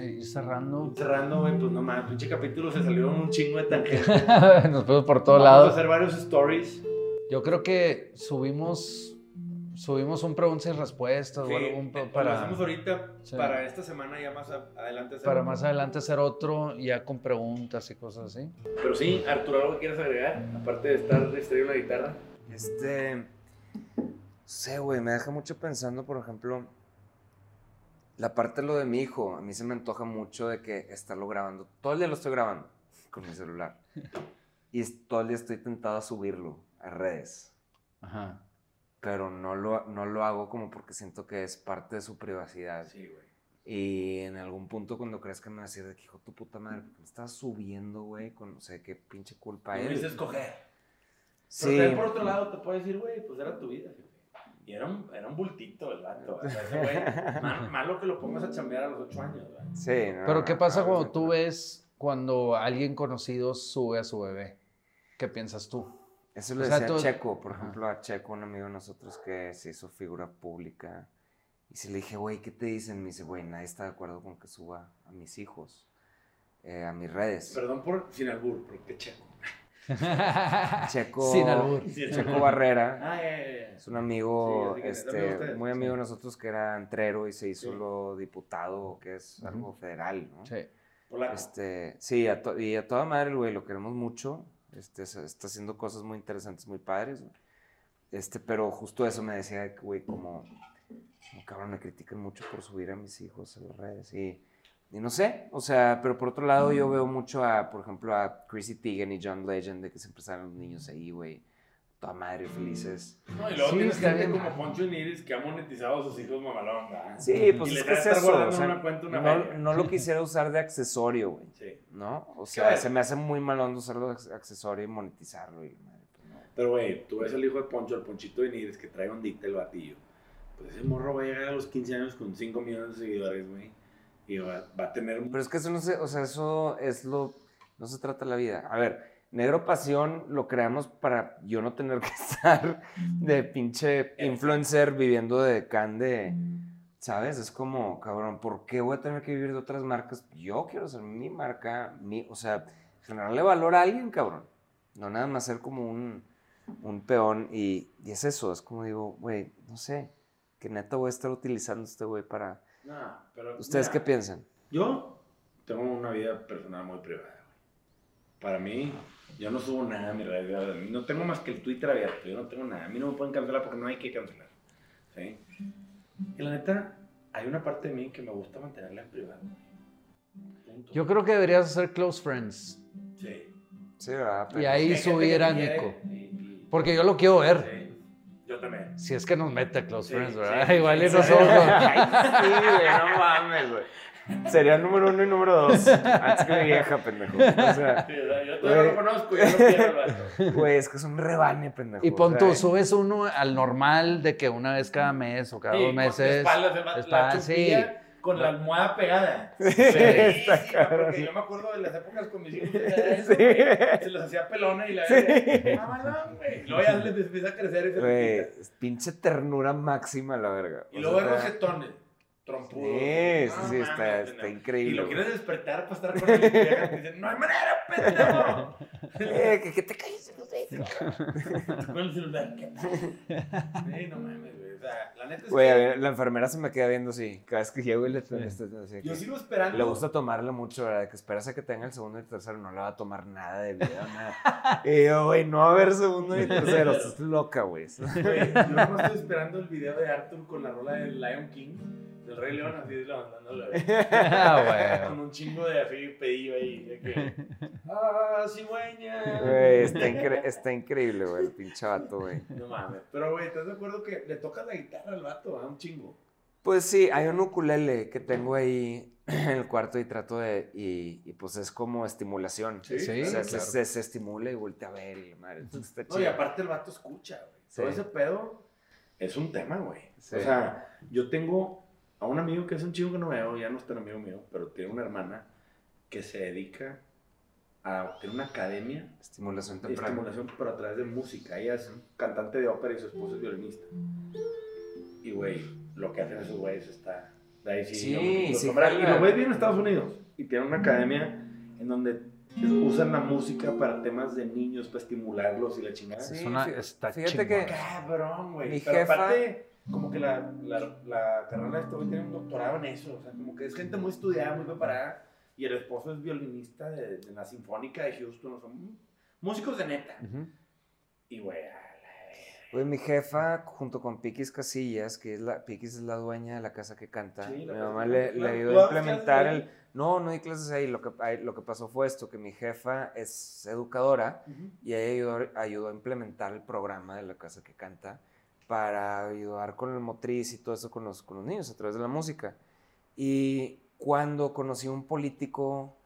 ir cerrando. Cerrando, güey, pues no mames, pinche capítulo se salió un chingo de tangentes. Nos fuimos por todos Vamos a lados. hacer varios stories. Yo creo que subimos subimos un preguntas y respuestas o algo, un- eh, Lo para, hacemos ahorita Sí. para esta semana ya más a- adelante. hacer para otro. más adelante hacer otro ya con preguntas y cosas así. Pero sí, Arturo, ¿algo que quieras agregar? Aparte de estar distraído en la guitarra. Este. No sé, güey, me deja mucho pensando, por ejemplo, la parte de lo de mi hijo. A mí se me antoja mucho de que estarlo grabando. Todo el día lo estoy grabando con mi celular. Y todo el día estoy tentado a subirlo a redes. Ajá. Pero no lo, no lo hago como porque siento que es parte de su privacidad. Sí, güey. Y en algún punto cuando crezca me va a decir de que hijo tu puta madre, ¿por qué me estás subiendo, güey? Con no sé qué pinche culpa Tú él. dices escoger. Sí. Pero también por otro lado te puedo decir, güey, pues era tu vida. Y era un, era un bultito el vato. O sea, ese güey, mal- malo que lo pongas a chambear a los 8 años, güey. Sí, no, Pero ¿qué pasa no, cuando tú ves cuando alguien conocido sube a su bebé? ¿Qué piensas tú? Eso le O sea, decía a tú- Checo, por Ajá. ejemplo, a Checo, un amigo de nosotros que se hizo figura pública. Y si le dije, güey, ¿qué te dicen? Me dice, güey, nadie está de acuerdo con que suba a mis hijos, eh, a mis redes. Perdón por sin albur, pero qué checo. Checo, Sin albur. Checo Barrera Ah, ya, ya. es un amigo, Sí, este, muy amigo de nosotros que era entrero y se hizo Sí. lo diputado, que es Ujú. algo federal, ¿no? Sí. Polaco. Este, sí, a y a toda madre, güey, lo queremos mucho. Este, está haciendo cosas muy interesantes, muy padres. güey. Este, pero justo eso me decía, güey, como, como cabrón, me critican mucho por subir a mis hijos a las redes. Y, y no sé, o sea, pero por otro lado, yo veo mucho a, por ejemplo, a Chrissy Teigen y John Legend, de que siempre salen los niños ahí, güey, toda madre, felices. No, y luego Sí, tienes gente bien. como Poncho Niris que ha monetizado a sus hijos mamalón, ¿verdad? Sí, pues Y es que es eso. guardando o sea, una cuenta una no, no lo quisiera usar de accesorio, güey. Sí. ¿No? O sea, se me hace muy mal onda usarlo de ac- accesorio y monetizarlo. Y, madre, pues no. Pero, güey, tú ves al hijo de Poncho, el Ponchito de Niris, que trae ondita el batillo. Pues ese morro va a llegar a los 15 años con 5 millones de seguidores, güey. Y va, va a tener un... Pero es que eso no se, o sea, eso es lo, no se trata la vida. A ver, Negro Pasión lo creamos para yo no tener que estar de pinche influencer viviendo de can de, ¿sabes? Es como, cabrón, ¿por qué voy a tener que vivir de otras marcas? Yo quiero ser mi marca, mi, o sea, generarle valor a alguien, cabrón. No nada más ser como un, un peón y, y es eso, es como digo, güey, no sé, que neta voy a estar utilizando este güey para... Pero... ¿Ustedes mira, qué piensan? Yo tengo una vida personal muy privada, güey. Para mí, yo no subo nada a mi red. No tengo más que el Twitter abierto. Yo no tengo nada. A mí no me pueden cancelar porque no hay que cancelar. ¿Sí? Y la neta, hay una parte de mí que me gusta mantenerla en privado. Punto. Yo creo que deberías hacer close friends. Sí. Sí, ¿verdad? Y ahí subir a Nico. y- y- Porque yo lo quiero ver. Sí. Yo también. Si es que nos mete a close Sí, friends, ¿verdad? sí, Igual y nosotros. sí, güey, no mames, güey. Sería número uno y número dos. Antes que mi vieja, pendejo. O sea, Sí, yo todavía no lo conozco, yo no quiero vato. güey, es que es un rebane, pendejo. Y pon tú, subes uno al normal de que una vez cada mes o cada Sí, dos meses. espaldas, sí. con la almohada pegada. está Sí, cabrón. porque yo me acuerdo de las épocas con mis hijos. eso, Sí. güey, Se los hacía pelona y la verga. Mamalón, güey. Luego ya les empieza a crecer y se les Güey, pinche ternura máxima la verga. Y O luego sea, hay rosetones trompudo. Sí, sí, No sí, está, mames, está no. increíble. Y lo quieres despertar para estar con te dicen, no hay manera, pendejo. Eh, que, que te calles. Tú con el celular, ¿qué? Sí, no mames, güey. O sea, la neta es Güey, a que ver, la enfermera se me queda viendo así. Cada vez que llego y le, le- así yo sigo esperando. Le gusta tomarle mucho, ¿verdad? Que esperas a que tenga el segundo y el tercero, no le va a tomar nada de video, nada. Y yo, güey, no va a haber segundo ni tercero, estás loca, güey. Güey, yo nomás estoy esperando el video de Arthur con la rola del Lion King, del Rey León, así levantándolo. Ah, Con un chingo de así pedillo ahí. De que, ¡Ah, cigüeña! Güey, está, incre- está increíble, güey, el pinche vato, güey. No mames. Pero, güey, ¿estás de acuerdo que le tocas la guitarra al vato? A un chingo. Pues sí, hay un ukulele que tengo ahí en el cuarto y trato de. Y, y pues es como estimulación. Sí, Sí, o sea, claro. se, se- se estimula y voltea a ver y la madre. entonces Está No, y chido. aparte el vato escucha, güey. Sí. Todo ese pedo es un tema, güey. Sí. O sea, yo tengo a un amigo que es un chico que no veo, ya no es tan amigo mío, pero tiene una hermana que se dedica a tener una academia Estimulación de temprana. estimulación, pero a través de música. Ella es cantante de ópera y su esposo es violinista. Y, güey, lo que hacen esos güeyes está... De ahí sí, Sí, sí. Y lo ves bien en Estados Unidos. Y tiene una academia en donde usan la música para temas de niños, para estimularlos y la chingada. Sí, Es una, está fíjate chingón. que- Cabrón, güey. Mi Pero jefa- aparte, como que la, la, la carrera de este güey tiene un doctorado en eso. O sea, como que es gente muy estudiada, muy preparada. Y el esposo es violinista de, de la Sinfónica de Houston. O son músicos de neta. Ujú. Y, güey, a la verga. Pues mi jefa, junto con Piquis Casillas, que es la, Piquis es la dueña de la casa que canta, Sí, la mi mamá le, le ayudó ¿Tú a implementar el... No, no di clases ahí, lo que, lo que pasó fue esto, que mi jefa es educadora y ella ayudó, ayudó a implementar el programa de la casa que canta para ayudar con el motriz y todo eso con los, con los niños a través de la música. Y cuando conocí a un político,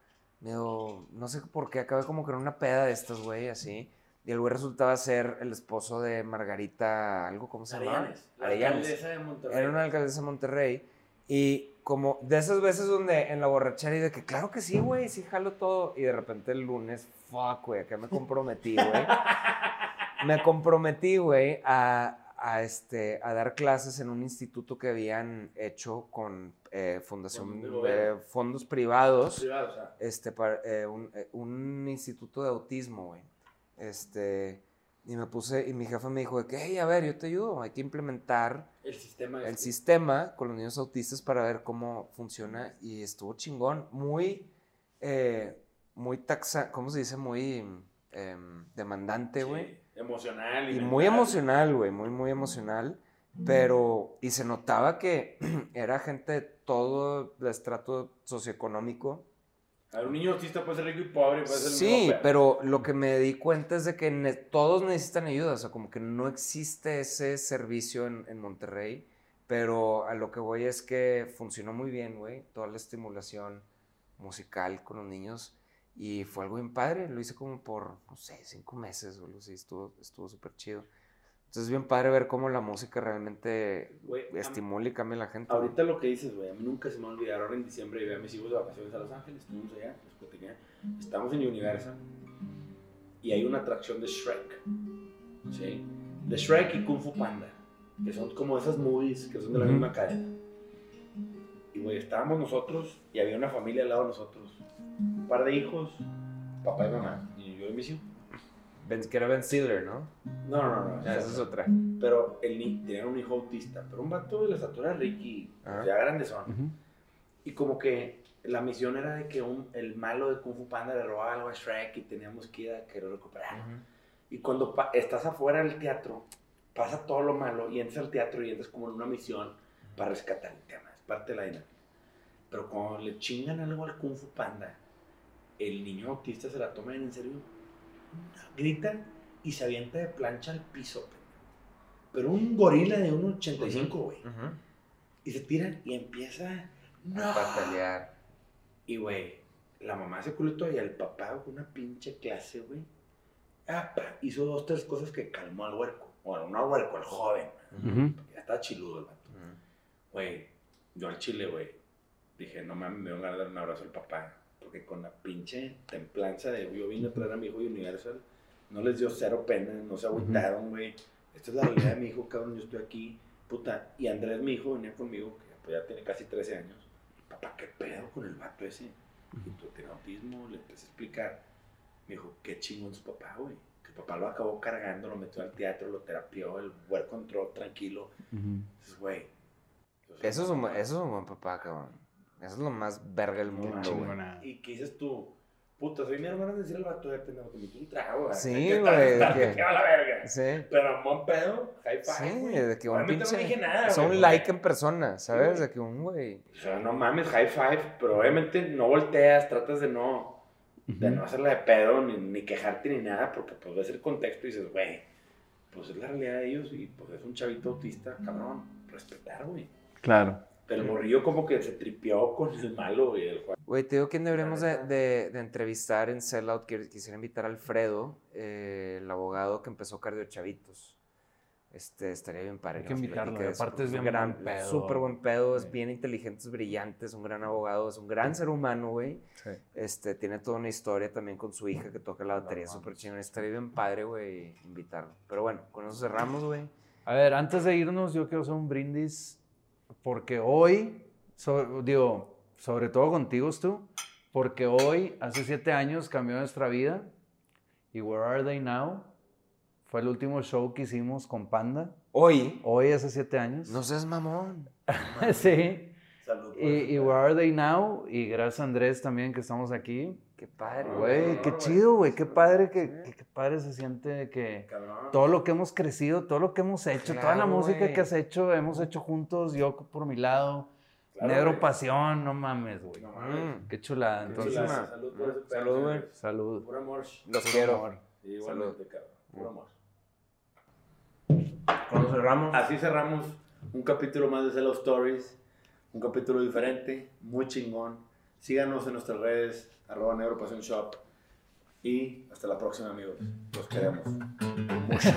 medio, no sé por qué, acabé como que en una peda de estas, güey, así. Y el güey resultaba ser el esposo de Margarita, algo, ¿cómo se llama? Arellanes. La Arellanes. alcaldesa de Monterrey. Era una alcaldesa de Monterrey. Y como de esas veces donde en la borrachera y de que, claro que sí, güey, sí jalo todo. Y de repente el lunes, fuck, güey, acá me comprometí, güey. me comprometí, güey, a, a, este, a dar clases en un instituto que habían hecho con eh, fundación gobierno. fondos privados Privado, o sea, este, para, eh, un, eh, un instituto de autismo, güey. Este, y me puse, y mi jefa me dijo de que, hey, a ver, yo te ayudo, hay que implementar el sistema. el este. sistema con los niños autistas para ver cómo funciona y estuvo chingón, muy, eh, muy taxa, ¿cómo se dice? Muy em, demandante, Sí, güey. Emocional. Y mental. muy emocional, güey, muy, muy emocional. Pero, y se notaba que era gente de todo el estrato socioeconómico. A ver, un niño autista puede ser rico y pobre, puede ser Sí, pero lo que me di cuenta es de que ne- todos necesitan ayuda, o sea, como que no existe ese servicio en, en Monterrey, pero a lo que voy es que funcionó muy bien, güey, toda la estimulación musical con los niños y fue algo bien padre, lo hice como por, no sé, cinco meses o algo así, estuvo estuvo súper chido. Entonces es bien padre ver cómo la música realmente a- estimula y cambia a la gente. Ahorita lo que dices, güey, a mí nunca se me va a olvidar. Ahora en diciembre llevé a mis hijos de vacaciones a Los Ángeles, estuvimos allá, platicé. Estamos en Universal y hay una atracción de Shrek, ¿sí? De Shrek y Kung Fu Panda, que son como esas movies que son de la Ujú. misma cadena. Y, güey, estábamos nosotros y había una familia al lado de nosotros. Un par de hijos, papá y mamá, y yo y mis hijos. Ben- que era Ben Stiller, ¿no? No, no, no, esa es otra. Pero el ni tenían un hijo autista, pero un vato de la estatura de Ricky, Ajá. ya grandes son. Y como que la misión era de que un, el malo de Kung Fu Panda le robaba algo a Shrek y teníamos que ir a querer recuperar. Y cuando pa- estás afuera del teatro, pasa todo lo malo y entras al teatro y entras como en una misión para rescatar el tema. Es parte de la dinámica. Pero cuando le chingan algo al Kung Fu Panda, el niño autista se la toma bien en serio. Grita y se avienta de plancha al piso. Pero un gorila de 1,85, güey. Ujú. Y se tiran y empieza. ¡No! A patalear. Y, güey, la mamá se culó y el papá con una pinche clase, güey. apa, hizo dos, tres cosas que calmó al huerco. Bueno, no al huerco, al joven. Ujú. Porque ya estaba chiludo el vato. Güey, yo al chile, güey, dije, no mames, me voy a dar un abrazo al papá. Porque con la pinche templanza de yo vine a traer a mi hijo de Universal, no les dio cero pena, no se agüitaron, güey. Esta es la realidad de mi hijo, cabrón, yo estoy aquí, puta. Y Andrés, mi hijo, venía conmigo, que pues ya tiene casi 13 años. Papá, ¿qué pedo con el vato ese? Y tú tiene autismo, le empecé a explicar. Me dijo, qué chingón su papá, güey. Que su papá lo acabó cargando, lo metió al teatro, lo terapió, el well control, tranquilo. Dices, güey. o sea, Eso es, un, eso es un buen papá, cabrón. Eso es lo más verga del mundo, güey. Chingona. Y que dices tú, puta, soy mi hermano de decir al vato de pendejo, te metí un trago, güey. Sí, ¿Qué tal güey, Que que- va la verga. Sí. Pero buen pedo, high five. Sí, güey. de que un pinche. No dije nada. o sea, güey, like en persona, ¿sabes? Sí, De que un güey. O sea, no mames, high five, pero obviamente no volteas, tratas de no, de no hacerla de pedo, ni, ni quejarte ni nada, porque pues ves el contexto y dices, güey, pues es la realidad de ellos y pues es un chavito autista, cabrón, respetar, güey. Claro. Pero el morrillo como que se tripió con el malo, güey, el juego. Güey, te digo quién deberíamos de, de- de entrevistar en Sellout. Quis- Quisiera invitar a Alfredo, eh, el abogado que empezó Cardio Chavitos. Este, estaría bien padre. Hay que invitarlo, eso, aparte porque es bien gran buen pedo. Súper buen pedo, es Sí. bien inteligente, es brillante, es un gran abogado, es un gran ser humano, güey. Sí. Este, tiene toda una historia también con su hija que toca la batería súper chingón. Estaría bien padre, güey, invitarlo. Pero bueno, con eso cerramos, güey. A ver, antes de irnos, yo quiero hacer un brindis porque hoy, so- digo, sobre todo contigo, tú, porque hoy, hace siete años, cambió nuestra vida. Y Where Are They Now? Fue el último show que hicimos con Panda. Hoy, Hoy, hace siete años. no seas mamón. sí. Salud. Y. Where Are They Now? Y gracias a Andrés también que estamos aquí. Qué padre, Ah, güey. Qué chido, güey. Qué padre que, que- qué padre se siente que Cabrón. todo lo que hemos crecido, todo lo que hemos hecho, toda la música que has hecho, hemos hecho juntos, yo por mi lado. Claro, Negro. Pasión, no mames, güey. No mames. Mm, Qué chulada. Qué Entonces, chulada. Salud por Salud, güey. salud. Puro amor. Los Puro quiero. amor. Sí, Igualmente, cabrón. Puro amor. Cuando cerramos. Así cerramos un capítulo más de Cello Stories. Un capítulo diferente, muy chingón. Síganos en nuestras redes, arroba Negro Pasión Shop. Y hasta la próxima, amigos. Los queremos. Mucho.